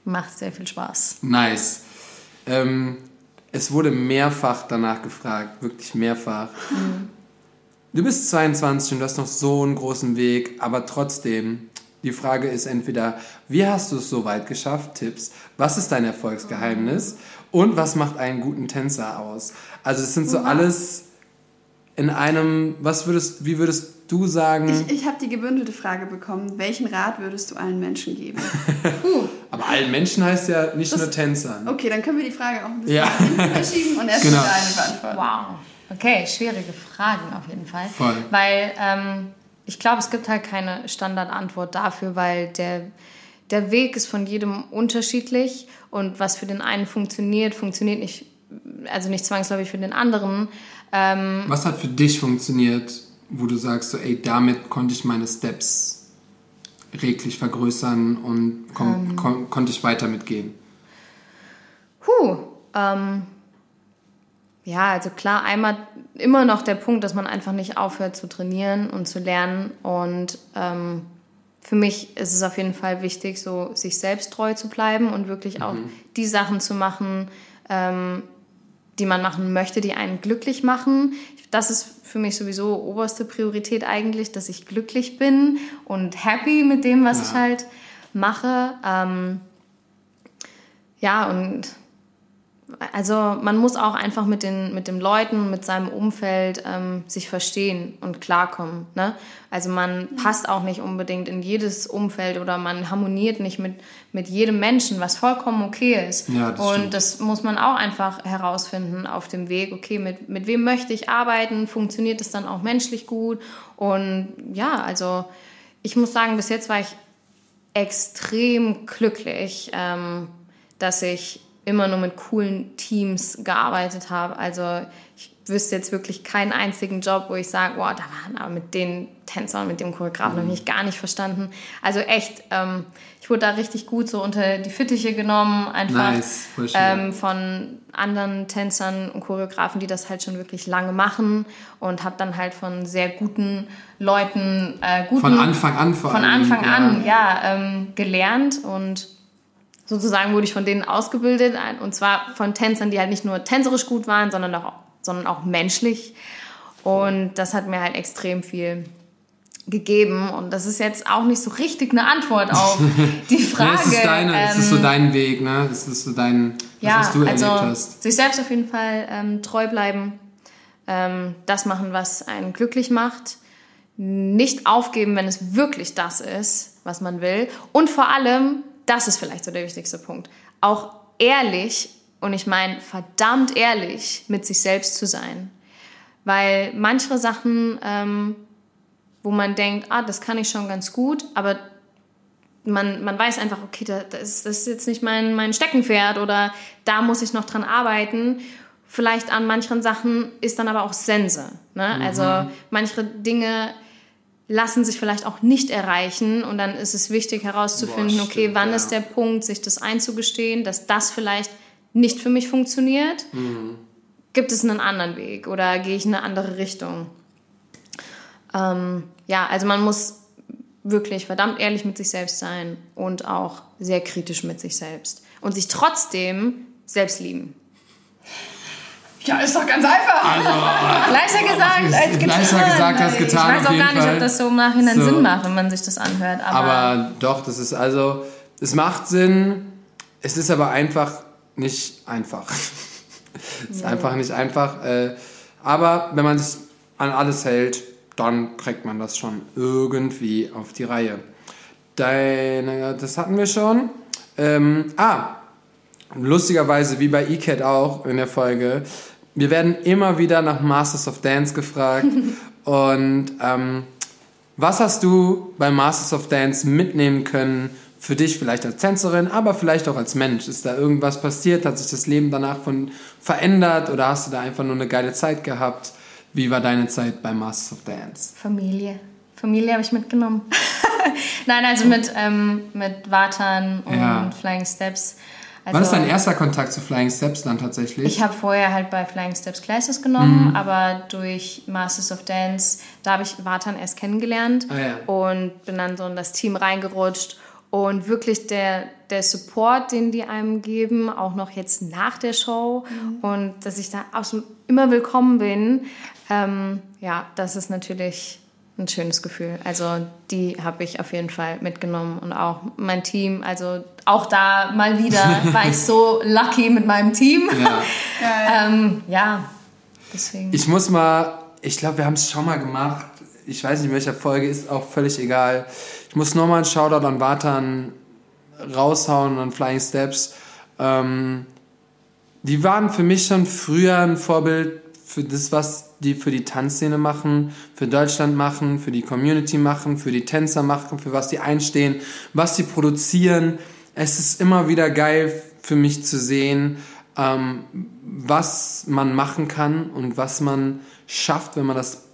macht sehr viel Spaß. Nice. Ähm, es wurde mehrfach danach gefragt, wirklich mehrfach. Du bist 22 und du hast noch so einen großen Weg, aber trotzdem, die Frage ist entweder, wie hast du es so weit geschafft? Tipps. Was ist dein Erfolgsgeheimnis? Und was macht einen guten Tänzer aus? Also es sind so alles in einem, was würdest, wie würdest du sagen? Ich, ich habe die gebündelte Frage bekommen. Welchen Rat würdest du allen Menschen geben? aber allen Menschen heißt ja nicht Das- nur Tänzern. Okay, dann können wir die Frage auch ein bisschen Ja. verschieben und erst Genau. genau. eine beantworten. Wow. Okay, schwierige Fragen auf jeden Fall. Voll. Weil ähm, ich glaube, es gibt halt keine Standardantwort dafür, weil der, der Weg ist von jedem unterschiedlich und was für den einen funktioniert, funktioniert nicht, also nicht zwangsläufig für den anderen. Ähm, Was hat für dich funktioniert, wo du sagst, so, ey, damit konnte ich meine Steps reglich vergrößern und kon Ähm. kon konnte ich weiter mitgehen? Puh, ähm, ja, also klar, einmal immer noch der Punkt, dass man einfach nicht aufhört zu trainieren und zu lernen. Und ähm, für mich ist es auf jeden Fall wichtig, so sich selbst treu zu bleiben und wirklich auch die Sachen zu machen, ähm, die man machen möchte, die einen glücklich machen. Das ist für mich sowieso oberste Priorität eigentlich, dass ich glücklich bin und happy mit dem, was Ja. ich halt mache. Ähm, ja, und also man muss auch einfach mit den, mit den Leuten, mit seinem Umfeld ähm, sich verstehen und klarkommen. Ne? Also man passt auch nicht unbedingt in jedes Umfeld oder man harmoniert nicht mit, mit jedem Menschen, was vollkommen okay ist. Ja, das und stimmt. das muss man auch einfach herausfinden auf dem Weg. Okay, mit, mit wem möchte ich arbeiten? Funktioniert es dann auch menschlich gut? Und ja, also ich muss sagen, bis jetzt war ich extrem glücklich, ähm, dass ich immer nur mit coolen Teams gearbeitet habe. Also ich wüsste jetzt wirklich keinen einzigen Job, wo ich sage, boah, da waren aber mit den Tänzern, mit dem Choreografen mhm. habe ich gar nicht verstanden. Also echt, ähm, ich wurde da richtig gut so unter die Fittiche genommen, einfach nice, ähm, von anderen Tänzern und Choreografen, die das halt schon wirklich lange machen und habe dann halt von sehr guten Leuten, äh, guten, von Anfang an vor von Anfang ja. an, ja, ähm, gelernt und sozusagen wurde ich von denen ausgebildet und zwar von Tänzern, die halt nicht nur tänzerisch gut waren, sondern auch sondern auch menschlich. Und das hat mir halt extrem viel gegeben. Und das ist jetzt auch nicht so richtig eine Antwort auf die Frage. ja, es ist, deine, ähm, es ist so dein Weg, ne? Es ist so dein, ja, was du also erlebt hast. Sich selbst auf jeden Fall ähm, treu bleiben, ähm, das machen, was einen glücklich macht. Nicht aufgeben, wenn es wirklich das ist, was man will. Und vor allem, das ist vielleicht so der wichtigste Punkt, auch ehrlich und ich meine verdammt ehrlich mit sich selbst zu sein. Weil manche Sachen, ähm, wo man denkt, ah, das kann ich schon ganz gut, aber man, man weiß einfach, okay, das ist, das ist jetzt nicht mein, mein Steckenpferd oder da muss ich noch dran arbeiten. Vielleicht an manchen Sachen ist dann aber auch Sense. Ne? Mhm. Also manche Dinge lassen sich vielleicht auch nicht erreichen und dann ist es wichtig herauszufinden, Boah, stimmt, okay, wann ja. ist der Punkt, sich das einzugestehen, dass das vielleicht nicht für mich funktioniert, mhm. gibt es einen anderen Weg oder gehe ich in eine andere Richtung? Ähm, ja, also man muss wirklich verdammt ehrlich mit sich selbst sein und auch sehr kritisch mit sich selbst und sich trotzdem selbst lieben. Ja, ist doch ganz einfach. Also, leichter gesagt als getan. Leichter gesagt als getan. Ich weiß auch gar nicht, Fall. ob das so im Nachhinein so. Sinn macht, wenn man sich das anhört. Aber, aber doch, das ist also, es macht Sinn. Es ist aber einfach nicht einfach. ist ja. einfach nicht einfach. Äh, aber wenn man sich an alles hält, dann kriegt man das schon irgendwie auf die Reihe. Deine, das hatten wir schon. Ähm, ah, lustigerweise wie bei ECAT auch in der Folge. Wir werden immer wieder nach Masters of Dance gefragt. und ähm, was hast du bei Masters of Dance mitnehmen können für dich vielleicht als Tänzerin, aber vielleicht auch als Mensch? Ist da irgendwas passiert? Hat sich das Leben danach von verändert oder hast du da einfach nur eine geile Zeit gehabt? Wie war deine Zeit bei Masters of Dance? Familie. Familie habe ich mitgenommen. Nein, also mit, ähm, mit Vatan und ja. Flying Steps. Also, Wann ist dein erster Kontakt zu Flying Steps dann tatsächlich? Ich habe vorher halt bei Flying Steps Classes genommen, mhm. aber durch Masters of Dance, da habe ich Vatan erst kennengelernt ah, ja. und bin dann so in das Team reingerutscht und wirklich der, der Support, den die einem geben, auch noch jetzt nach der Show mhm. und dass ich da absolut immer willkommen bin, ähm, ja, das ist natürlich ein schönes Gefühl. Also die habe ich auf jeden Fall mitgenommen und auch mein Team. Also auch da mal wieder war ich so lucky mit meinem Team. Ja, ähm, ja deswegen. Ich muss mal, ich glaube, wir haben es schon mal gemacht. Ich weiß nicht, in welcher Folge, ist auch völlig egal. Ich muss nochmal einen Shoutout an Vatan raushauen, an Flying Steps. Ähm, die waren für mich schon früher ein Vorbild für das, was die für die Tanzszene machen, für Deutschland machen, für die Community machen, für die Tänzer machen, für was die einstehen, was sie produzieren. Es ist immer wieder geil für mich zu sehen, ähm, was man machen kann und was man schafft, wenn man das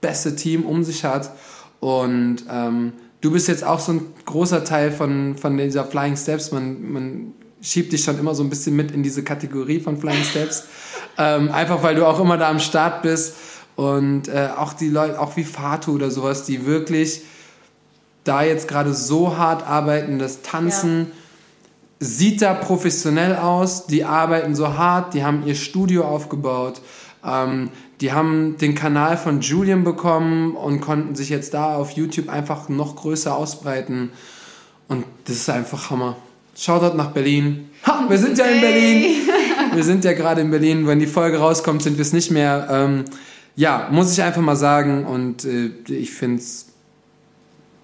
beste Team um sich hat. Und ähm, du bist jetzt auch so ein großer Teil von, von dieser Flying Steps. Man, man schiebt dich schon immer so ein bisschen mit in diese Kategorie von Flying Steps. Ähm, einfach weil du auch immer da am Start bist. Und äh, auch die Leute, auch wie Fatu oder sowas, die wirklich da jetzt gerade so hart arbeiten, das Tanzen ja. sieht da professionell aus, die arbeiten so hart, die haben ihr Studio aufgebaut. Ähm, die haben den Kanal von Julian bekommen und konnten sich jetzt da auf YouTube einfach noch größer ausbreiten. Und das ist einfach Hammer. Shoutout nach Berlin. Ha, wir sind ja in Berlin. Wir sind ja gerade in Berlin. Wenn die Folge rauskommt, sind wir es nicht mehr. Ähm, ja, muss ich einfach mal sagen. Und äh, ich finde es,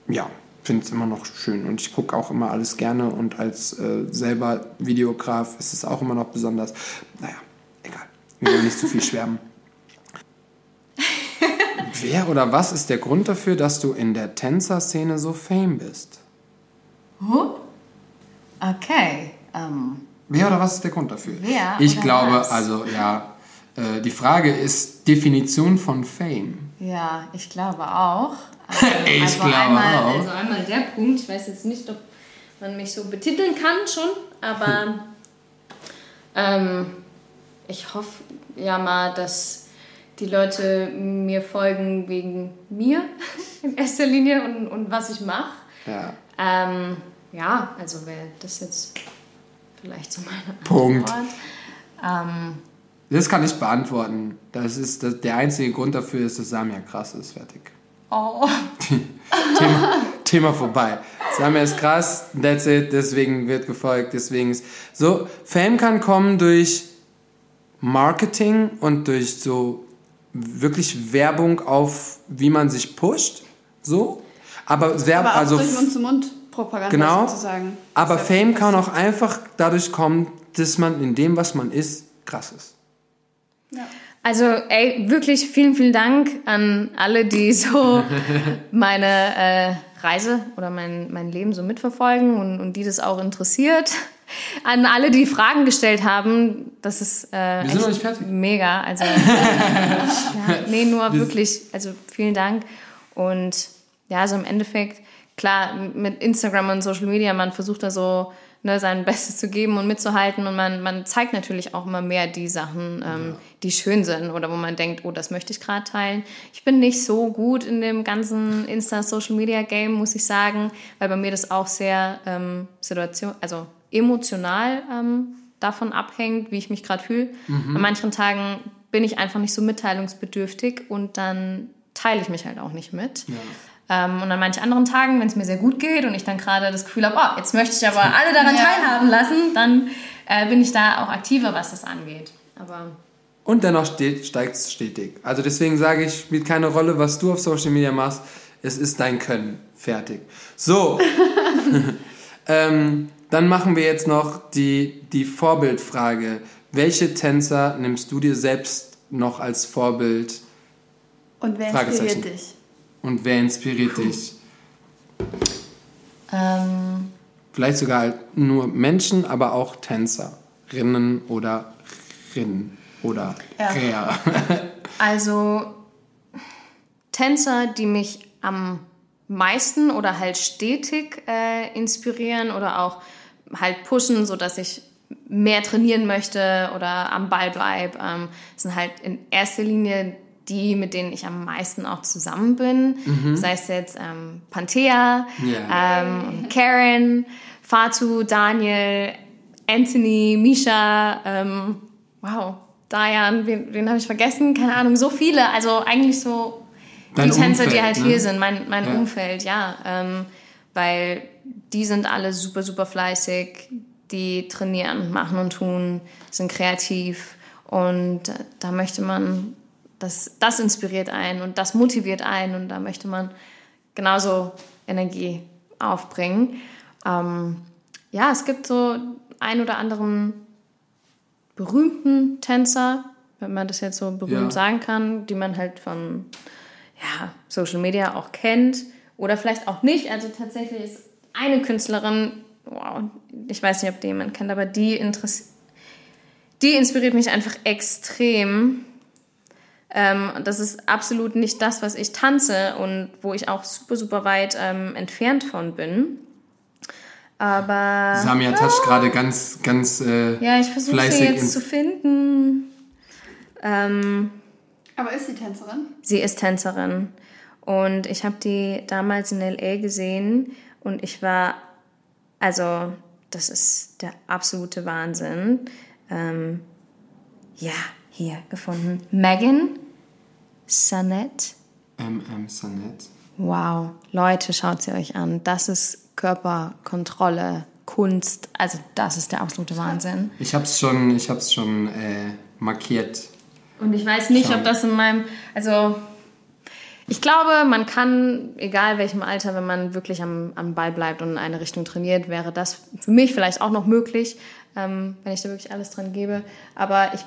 ja, finde es immer noch schön. Und ich gucke auch immer alles gerne. Und als äh, selber Videograf ist es auch immer noch besonders. Naja, egal. Wir wollen nicht zu viel schwärmen. Wer oder was ist der Grund dafür, dass du in der Tänzerszene so fame bist? Huh? Okay. Um, Wer oder was ist der Grund dafür? Wer ich glaube, was? also ja, äh, die Frage ist Definition von Fame. Ja, ich glaube auch. Ich also glaube einmal, auch. Also einmal der Punkt, ich weiß jetzt nicht, ob man mich so betiteln kann schon, aber ähm, ich hoffe ja mal, dass die Leute mir folgen wegen mir in erster Linie und, und was ich mache. Ja. Ähm, ja, also wäre das jetzt vielleicht so meine Punkt. Antwort. Ähm, Das kann ich beantworten. Das ist das, der einzige Grund dafür ist, dass Samia krass ist. Fertig. oh, Thema, Thema vorbei. Samia ist krass, that's it, deswegen wird gefolgt, deswegen ist. So, Fame kann kommen durch Marketing und durch so wirklich Werbung auf, wie man sich pusht. So. Aber Werbung, Aber auch also. durch Mund-zu-Mund-Propaganda Genau. sozusagen. Aber Fame kann auch einfach dadurch kommen, dass man in dem, was man ist, krass ist. Ja. Also, ey, wirklich vielen, vielen Dank an alle, die so meine äh, Reise oder mein, mein Leben so mitverfolgen und, und die das auch interessiert. An alle, die Fragen gestellt haben, das ist äh, Wir sind noch nicht fertig. mega. Also, ja, nee, nur wirklich, also vielen Dank. Und ja, so im Endeffekt, klar, mit Instagram und Social Media, man versucht da so ne, sein Bestes zu geben und mitzuhalten und man, man zeigt natürlich auch immer mehr die Sachen, ähm, die schön sind oder wo man denkt, oh, das möchte ich gerade teilen. Ich bin nicht so gut in dem ganzen Insta-Social-Media-Game, muss ich sagen, weil bei mir das auch sehr ähm, Situation, also emotional ähm, davon abhängt, wie ich mich gerade fühle. An manchen Tagen bin ich einfach nicht so mitteilungsbedürftig und dann teile ich mich halt auch nicht mit. Ähm, und an manchen anderen Tagen, wenn es mir sehr gut geht und ich dann gerade das Gefühl habe, oh, jetzt möchte ich aber alle daran Ja. teilhaben lassen, dann äh, bin ich da auch aktiver, was das angeht. Aber Und dennoch steigt es stetig. Also deswegen sage ich, spielt keine Rolle, was du auf Social Media machst. Es ist dein Können. Fertig. So. ähm, dann machen wir jetzt noch die, die Vorbildfrage. Welche Tänzer nimmst du dir selbst noch als Vorbild Und wer inspiriert dich? Und wer inspiriert dich? ähm, Vielleicht sogar nur Menschen, aber auch Tänzerinnen oder Rinnen oder Ja. Rea. Also Tänzer, die mich am meisten oder halt stetig äh, inspirieren oder auch halt pushen, sodass ich mehr trainieren möchte oder am Ball bleibe, ähm, sind halt in erster Linie die, mit denen ich am meisten auch zusammen bin. Sei es jetzt ähm, Panthea, Ja. ähm, Karen, Fatu, Daniel, Anthony, Misha, ähm, wow, Diane, wen, wen habe ich vergessen? Keine Ahnung, so viele. Also eigentlich so Dein die Tänzer, die halt ne? hier sind, mein, mein Ja. Umfeld, ja. Ähm, weil die sind alle super, super fleißig, die trainieren, machen und tun, sind kreativ und da möchte man, das, das inspiriert einen und das motiviert einen und da möchte man genauso Energie aufbringen. Ähm, ja, es gibt so ein oder anderen berühmten Tänzer, wenn man das jetzt so berühmt Ja. sagen kann, die man halt von ja, Social Media auch kennt oder vielleicht auch nicht. Also tatsächlich ist eine Künstlerin, wow, ich weiß nicht, ob die jemand kennt, aber die, die inspiriert mich einfach extrem. Ähm, das ist absolut nicht das, was ich tanze und wo ich auch super, super weit ähm, entfernt von bin. Aber Samia toucht gerade ganz, ganz äh, ja, ich versuche sie fleißig jetzt zu finden. Ähm, Aber ist sie Tänzerin? Sie ist Tänzerin. Und ich habe die damals in LA gesehen und ich war, also, das ist der absolute Wahnsinn. Ähm, ja, hier gefunden. Megan Sanet. MM Sanet. Wow, Leute, schaut sie euch an. Das ist Körperkontrolle, Kunst. Also, das ist der absolute Wahnsinn. Ich hab's schon, ich hab's schon äh, markiert. Und ich weiß nicht, Schau. ob das in meinem, also ich glaube, man kann, egal welchem Alter, wenn man wirklich am, am Ball bleibt und in eine Richtung trainiert, wäre das für mich vielleicht auch noch möglich, ähm, wenn ich da wirklich alles dran gebe. Aber ich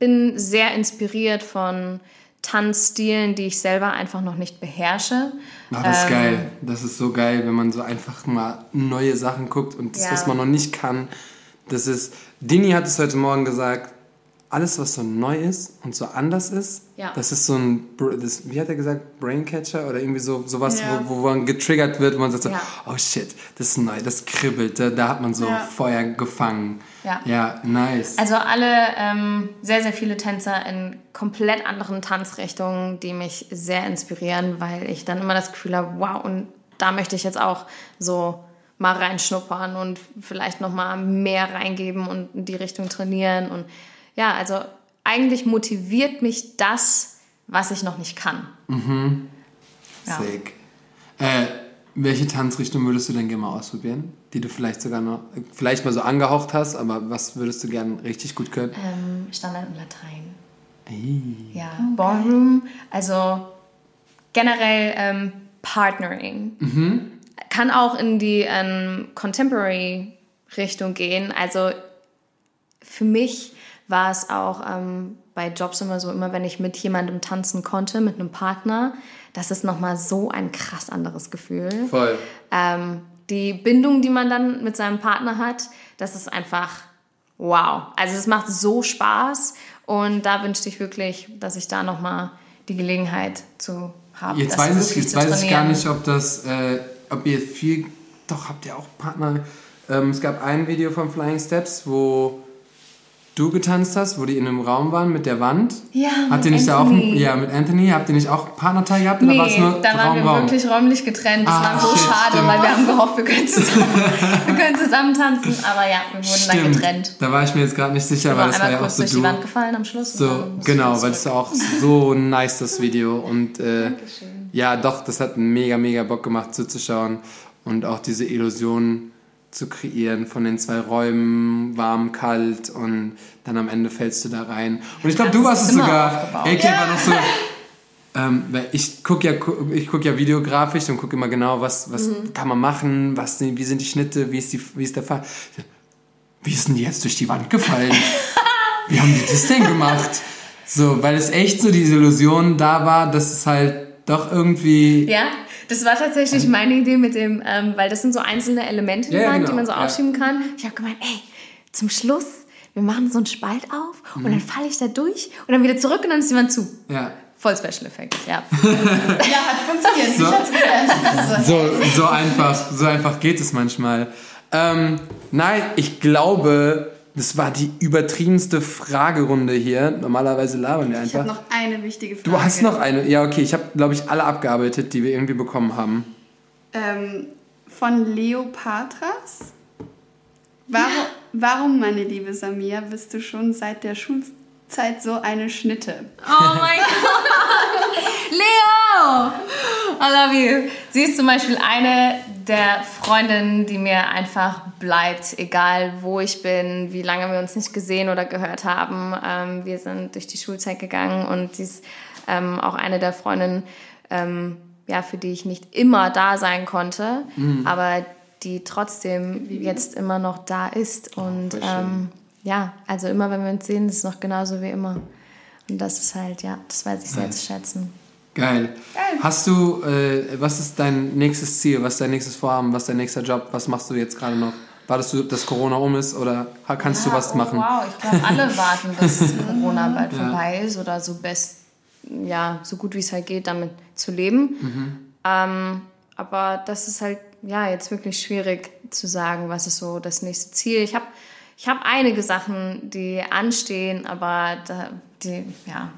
bin sehr inspiriert von Tanzstilen, die ich selber einfach noch nicht beherrsche. Ach, das ist Ähm, geil. Das ist so geil, wenn man so einfach mal neue Sachen guckt und das, Ja. was man noch nicht kann, Das ist, Dini hat es heute Morgen gesagt, alles, was so neu ist und so anders ist, Ja. das ist so ein, das, wie hat er gesagt, Braincatcher oder irgendwie so sowas, Ja. wo, wo man getriggert wird, wo man sagt so, Ja. oh shit, das ist neu, das kribbelt, da, da hat man so. Feuer gefangen. Ja. Ja, nice. Also alle, ähm, sehr, sehr viele Tänzer in komplett anderen Tanzrichtungen, die mich sehr inspirieren, weil ich dann immer das Gefühl habe, wow, und da möchte ich jetzt auch so mal reinschnuppern und vielleicht noch mal mehr reingeben und in die Richtung trainieren und ja, also eigentlich motiviert mich das, was ich noch nicht kann. ja. Sick. Äh, welche Tanzrichtung würdest du denn gerne mal ausprobieren? Die du vielleicht sogar noch, vielleicht mal so angehaucht hast, aber was würdest du gerne richtig gut können? Ähm, Standard und Latein. Ey. Ja, Ballroom, also generell ähm, Partnering. Kann auch in die ähm, Contemporary-Richtung gehen. Also für mich war es auch ähm, bei Jobs immer so, immer wenn ich mit jemandem tanzen konnte, mit einem Partner, das ist nochmal so ein krass anderes Gefühl. Voll. Ähm, die Bindung, die man dann mit seinem Partner hat, das ist einfach wow. Also es macht so Spaß und da wünschte ich wirklich, dass ich da nochmal die Gelegenheit zu haben. Jetzt weiß, ich, jetzt weiß ich gar nicht, ob das, äh, ob ihr viel, doch habt ihr auch Partner. Ähm, es gab ein Video von Flying Steps, wo du getanzt hast, wo die in einem Raum waren mit der Wand. Ja, Habt mit ihr nicht da auch, Anthony. ja, mit Anthony, habt ihr nicht auch Partnerteil gehabt oder Nee, nur da waren Raum, wir Raum? wirklich räumlich getrennt. Das Ah, war so shit, schade, stimmt. weil wir haben gehofft, wir können zusammen, wir können zusammen tanzen. Aber ja, wir wurden dann Stimmt, getrennt. da war ich mir jetzt gerade nicht sicher, weil das war ja auch so durch die du. Wand gefallen am Schluss. So, dann genau, weil es auch so nice, das Video. Und äh, Dankeschön. ja, doch, das hat mega, mega Bock gemacht zuzuschauen. Und auch diese Illusion zu kreieren von den zwei Räumen, warm, kalt und dann am Ende fällst du da rein. Und ich glaube, du warst es sogar. AK war noch so. Ähm, weil ich gucke ja, ich guck ja videografisch und gucke immer genau, was, was Mhm. kann man machen, was, wie sind die Schnitte, wie ist, die, wie ist der Fall. Wie ist denn die jetzt durch die Wand gefallen? wie haben die das denn gemacht? So, weil es echt so diese Illusion da war, dass es halt doch irgendwie. Ja, das war tatsächlich meine Idee mit dem, ähm, weil das sind so einzelne Elemente, die, Ja, man, genau, die man so aufschieben kann. Ich habe gemeint, ey, zum Schluss, wir machen so einen Spalt auf und Mhm. dann falle ich da durch und dann wieder zurück und dann ist die Wand zu. Ja. Voll Special Effekt, ja. Ja, hat funktioniert. So. So, so einfach, so einfach geht es manchmal. Ähm, nein, ich glaube, das war die übertriebenste Fragerunde hier. Normalerweise labern wir Ich habe einfach. noch eine wichtige Frage. Du hast noch eine. Ja, okay, ich habe, glaube ich, alle abgearbeitet, die wir irgendwie bekommen haben. Ähm, von Leopatras. Warum, warum, meine liebe Samia, bist du schon seit der Schulzeit so eine Schnitte? Oh mein Gott! Leo! I love you. Sie ist zum Beispiel eine der Freundinnen, die mir einfach bleibt, egal wo ich bin, wie lange wir uns nicht gesehen oder gehört haben. Ähm, wir sind durch die Schulzeit gegangen und sie ist ähm, auch eine der Freundinnen, ähm, ja, für die ich nicht immer da sein konnte, aber die trotzdem jetzt immer noch da ist. Und voll schön. ähm, ja, also immer wenn wir uns sehen, ist es noch genauso wie immer. Und das ist halt, ja, das weiß ich sehr zu schätzen. Geil. Hast du, äh, was ist dein nächstes Ziel? Was ist dein nächstes Vorhaben? Was ist dein nächster Job? Was machst du jetzt gerade noch? Wartest du, dass Corona um ist oder kannst du Ja, was oh, machen? Wow, ich glaube, alle warten, bis Corona bald vorbei ist oder so best, ja, so gut wie es halt geht, damit zu leben. Mhm. Ähm, aber das ist halt, ja, jetzt wirklich schwierig zu sagen, was ist so das nächste Ziel. Ich habe ich hab einige Sachen, die anstehen, aber da, die, ja,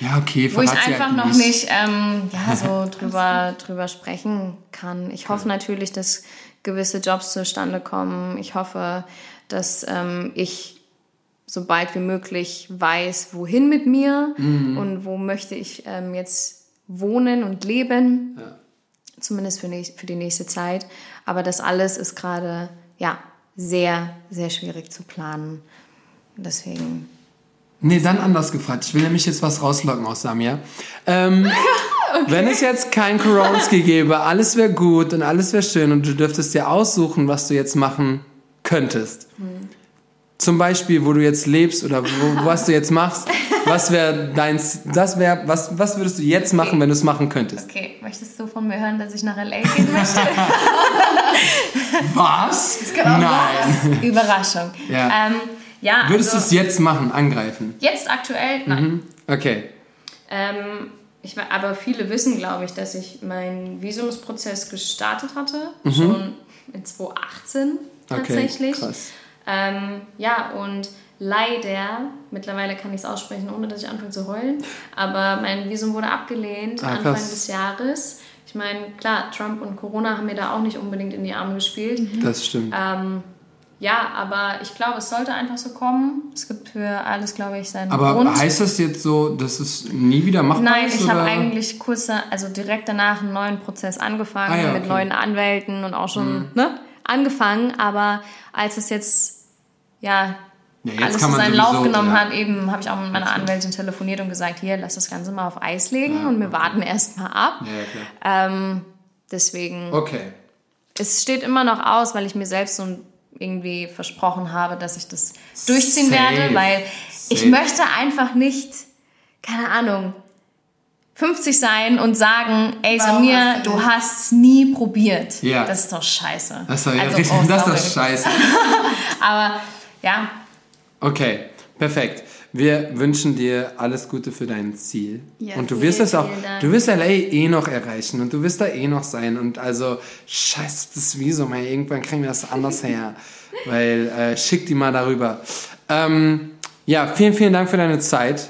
Ja, okay, wo ich einfach halt noch nicht ähm, ja, so drüber, drüber sprechen kann. Ich hoffe natürlich, dass gewisse Jobs zustande kommen. Ich hoffe, dass ähm, ich so bald wie möglich weiß, wohin mit mir und wo möchte ich ähm, jetzt wohnen und leben. Ja. Zumindest für, für die nächste Zeit. Aber das alles ist gerade ja, sehr, sehr schwierig zu planen. Deswegen. Nee, dann anders gefragt. Ich will nämlich jetzt was rauslocken aus Samia. Ähm, Wenn es jetzt kein Koronski gäbe, alles wäre gut und alles wäre schön und du dürftest dir aussuchen, was du jetzt machen könntest. Zum Beispiel, wo du jetzt lebst oder wo, was du jetzt machst. Was wäre dein, das wäre, was, was würdest du jetzt machen, wenn du es machen könntest? Okay, möchtest du von mir hören, dass ich nach L.A. gehen möchte? Was? Nein. Überraschung. Ja. Ähm, ja, Würdest du also, es jetzt machen, angreifen? jetzt aktuell? Nein. Mhm. Okay. Ähm, ich, aber viele wissen, glaube ich, dass ich meinen Visumsprozess gestartet hatte, schon in 2018 Mhm. Okay, tatsächlich. krass. Ähm, ja, und leider, mittlerweile kann ich es aussprechen, ohne dass ich anfange zu heulen, aber mein Visum wurde abgelehnt Ah, Anfang des Jahres. Ich meine, klar, Trump und Corona haben mir da auch nicht unbedingt in die Arme gespielt. Das stimmt. Ähm, ja, aber ich glaube, es sollte einfach so kommen. Es gibt für alles, glaube ich, seinen Aber Grund. heißt das jetzt so, dass es nie wieder machbar Nein, ist? ich habe eigentlich kurz, also direkt danach einen neuen Prozess angefangen Ah ja, mit okay. neuen Anwälten und auch schon ne, angefangen. Aber als es jetzt ja, Ja, alles so seinen Lauf genommen ja. hat, eben habe ich auch mit meiner Anwältin telefoniert und gesagt, hier, lass das Ganze mal auf Eis legen und wir okay. warten erst mal ab. Ja. Ähm, deswegen, Okay. es steht immer noch aus, weil ich mir selbst so ein- irgendwie versprochen habe, dass ich das durchziehen Safe. werde, weil ich Safe. möchte einfach nicht, keine Ahnung, 50 sein und sagen, ey Warum Samir, hast du du hast es nie probiert. Ja. Das ist doch scheiße. Das ist doch, ja, Also, richtig, oh, das ist doch scheiße. Aber ja, Okay, perfekt. Wir wünschen dir alles Gute für dein Ziel. Ja, und du wirst es auch, du wirst LA eh noch erreichen und du wirst da eh noch sein. Und also, scheiß das Visum, ey, irgendwann kriegen wir das anders her. Weil, äh, schick die mal darüber. Ähm, ja, vielen, vielen Dank für deine Zeit.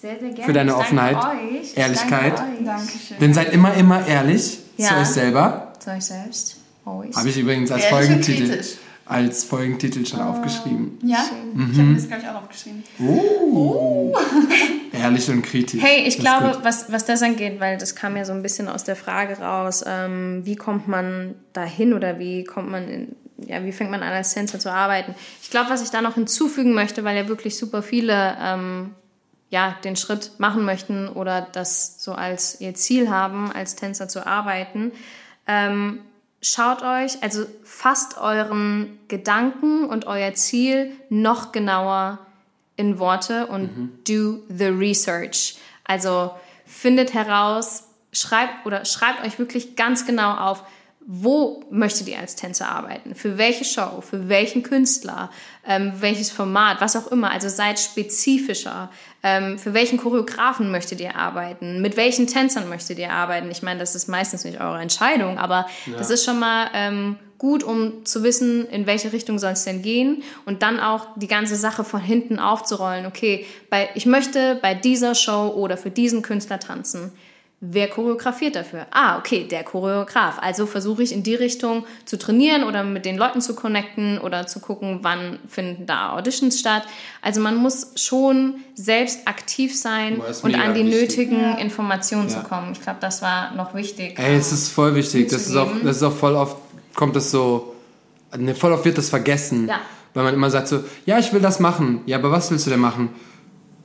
sehr, sehr gerne. Für deine Ich Offenheit, euch. Ich Ehrlichkeit. Euch. Dankeschön. Denn seid immer, immer ehrlich zu Ja. euch selber. Zu euch selbst. Always. Habe ich übrigens als Folgentitel. Als Folgentitel schon aufgeschrieben. Ja? Mhm. Ich habe mir das, glaube ich, auch aufgeschrieben. Ehrlich und kritisch. Hey, ich Das glaube, was, was das angeht, weil das kam ja so ein bisschen aus der Frage raus, ähm, wie kommt man dahin oder wie kommt man in, ja, wie fängt man an als Tänzer zu arbeiten? Ich glaube, was ich da noch hinzufügen möchte, weil ja wirklich super viele ähm, ja, den Schritt machen möchten oder das so als ihr Ziel haben, als Tänzer zu arbeiten, ähm, schaut euch, also fasst euren Gedanken und euer Ziel noch genauer in Worte und do the research. Also findet heraus, schreibt oder schreibt euch wirklich ganz genau auf, wo möchtet ihr als Tänzer arbeiten? Für welche Show? Für welchen Künstler? Ähm, welches Format? Was auch immer. Also seid spezifischer. Ähm, für welchen Choreografen möchtet ihr arbeiten? Mit welchen Tänzern möchtet ihr arbeiten? Ich meine, das ist meistens nicht eure Entscheidung, aber das ist schon mal ähm, gut, um zu wissen, in welche Richtung soll es denn gehen und dann auch die ganze Sache von hinten aufzurollen. Okay, bei, ich möchte bei dieser Show oder für diesen Künstler tanzen. Wer choreografiert dafür? Ah, okay, der Choreograf. Also versuche ich in die Richtung zu trainieren oder mit den Leuten zu connecten oder zu gucken, wann finden da Auditions statt. Also man muss schon selbst aktiv sein und an die wichtig. nötigen Informationen Ja. zu kommen. Ich glaube, das war noch wichtig. Ey, es ist voll wichtig. Das ist, auch, das ist auch voll oft, kommt das so, ne, voll oft wird das vergessen. Ja. Weil man immer sagt so, ja, ich will das machen. Ja, aber was willst du denn machen?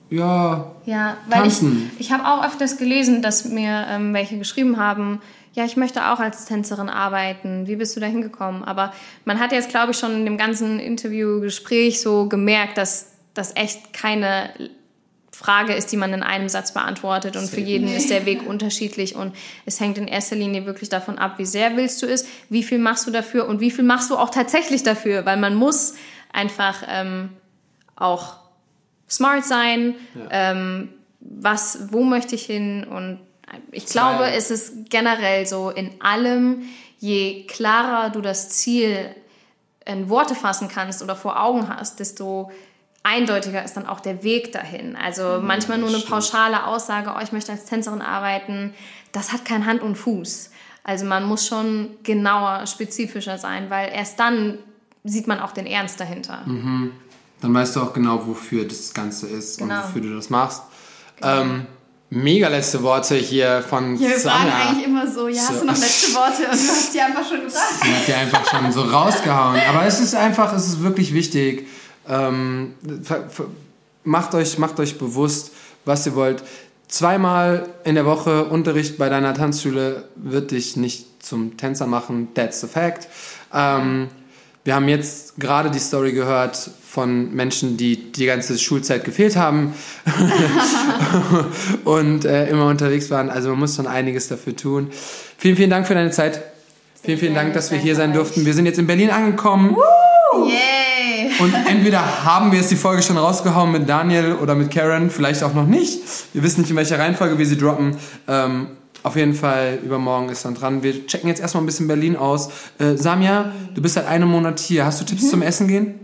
Ja, Ja, weil Tanzen. ich, ich habe auch öfters gelesen, dass mir ähm, welche geschrieben haben, ja, ich möchte auch als Tänzerin arbeiten. Wie bist du da hingekommen? Aber man hat jetzt, glaube ich, schon in dem ganzen Interviewgespräch so gemerkt, dass das echt keine Frage ist, die man in einem Satz beantwortet und für jeden ist der Weg unterschiedlich und es hängt in erster Linie wirklich davon ab, wie sehr willst du es, wie viel machst du dafür und wie viel machst du auch tatsächlich dafür, weil man muss einfach ähm, auch smart sein, ähm, was, wo möchte ich hin und ich glaube, Zwei. es ist generell so in allem, je klarer du das Ziel in Worte fassen kannst oder vor Augen hast, desto eindeutiger ist dann auch der Weg dahin. Also manchmal nur eine pauschale Aussage, oh, ich möchte als Tänzerin arbeiten, das hat kein Hand und Fuß. Also man muss schon genauer, spezifischer sein, weil erst dann sieht man auch den Ernst dahinter. Dann weißt du auch genau, wofür das Ganze ist Genau. und wofür du das machst. Ähm, mega letzte Worte hier von Ja, wir fragen Samra. eigentlich immer so, ja, hast So. du noch letzte Worte? Und du hast die einfach schon gesagt. Die hat dir einfach schon so rausgehauen. Aber es ist einfach, es ist wirklich wichtig. Ähm, macht, euch, macht euch bewusst, was ihr wollt. Zweimal in der Woche Unterricht bei deiner Tanzschule wird dich nicht zum Tänzer machen. That's the fact. Ähm, wir haben jetzt gerade die Story gehört von Menschen, die die ganze Schulzeit gefehlt haben und äh, immer unterwegs waren. Also man muss schon einiges dafür tun. Vielen, vielen Dank für deine Zeit. Vielen, vielen gerne. Dank, dass wir hier sein durften. Wir sind jetzt in Berlin angekommen. Yay! Und entweder haben wir jetzt die Folge schon rausgehauen mit Daniel oder mit Karen, vielleicht auch noch nicht. Wir wissen nicht, in welcher Reihenfolge wir sie droppen. Ähm, auf jeden Fall, übermorgen ist dann dran. Wir checken jetzt erstmal ein bisschen Berlin aus. Äh, Samia, du bist seit einem Monat hier. Hast du Tipps Mhm. zum Essen gehen?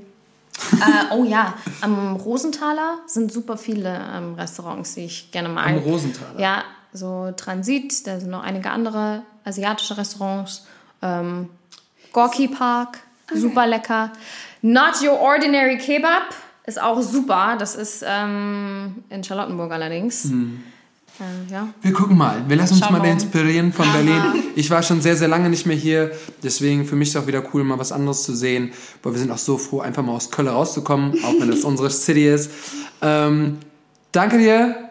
Äh, oh ja, am Rosenthaler sind super viele ähm, Restaurants, die ich gerne mag. Am Rosenthaler? Ja, so Transit, da sind noch einige andere asiatische Restaurants. Ähm, Gorki Park, super lecker. Not Your Ordinary Kebab ist auch super. Das ist ähm, in Charlottenburg allerdings. Äh, ja. Wir gucken mal. Wir lassen uns Schauen mal inspirieren von Berlin. Ich war schon sehr, sehr lange nicht mehr hier. Deswegen für mich ist es auch wieder cool, mal was anderes zu sehen. Aber wir sind auch so froh, einfach mal aus Köln rauszukommen, auch wenn das unsere City ist. Ähm, danke dir.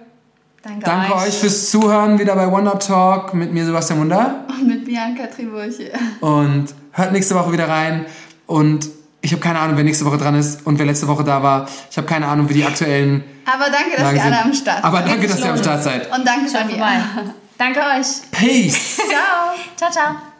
Danke, Danke euch fürs Zuhören wieder bei Wonder Talk mit mir, Sebastian Wunder. Und mit Bianca Triburche. Und hört nächste Woche wieder rein. Und ich habe keine Ahnung, wer nächste Woche dran ist und wer letzte Woche da war. Ich habe keine Ahnung, wie die aktuellen Aber danke, dass ihr alle am Start Aber seid. danke, dass ihr am Start seid. Und danke, vorbei. Danke euch. Peace! Ciao. Ciao, ciao.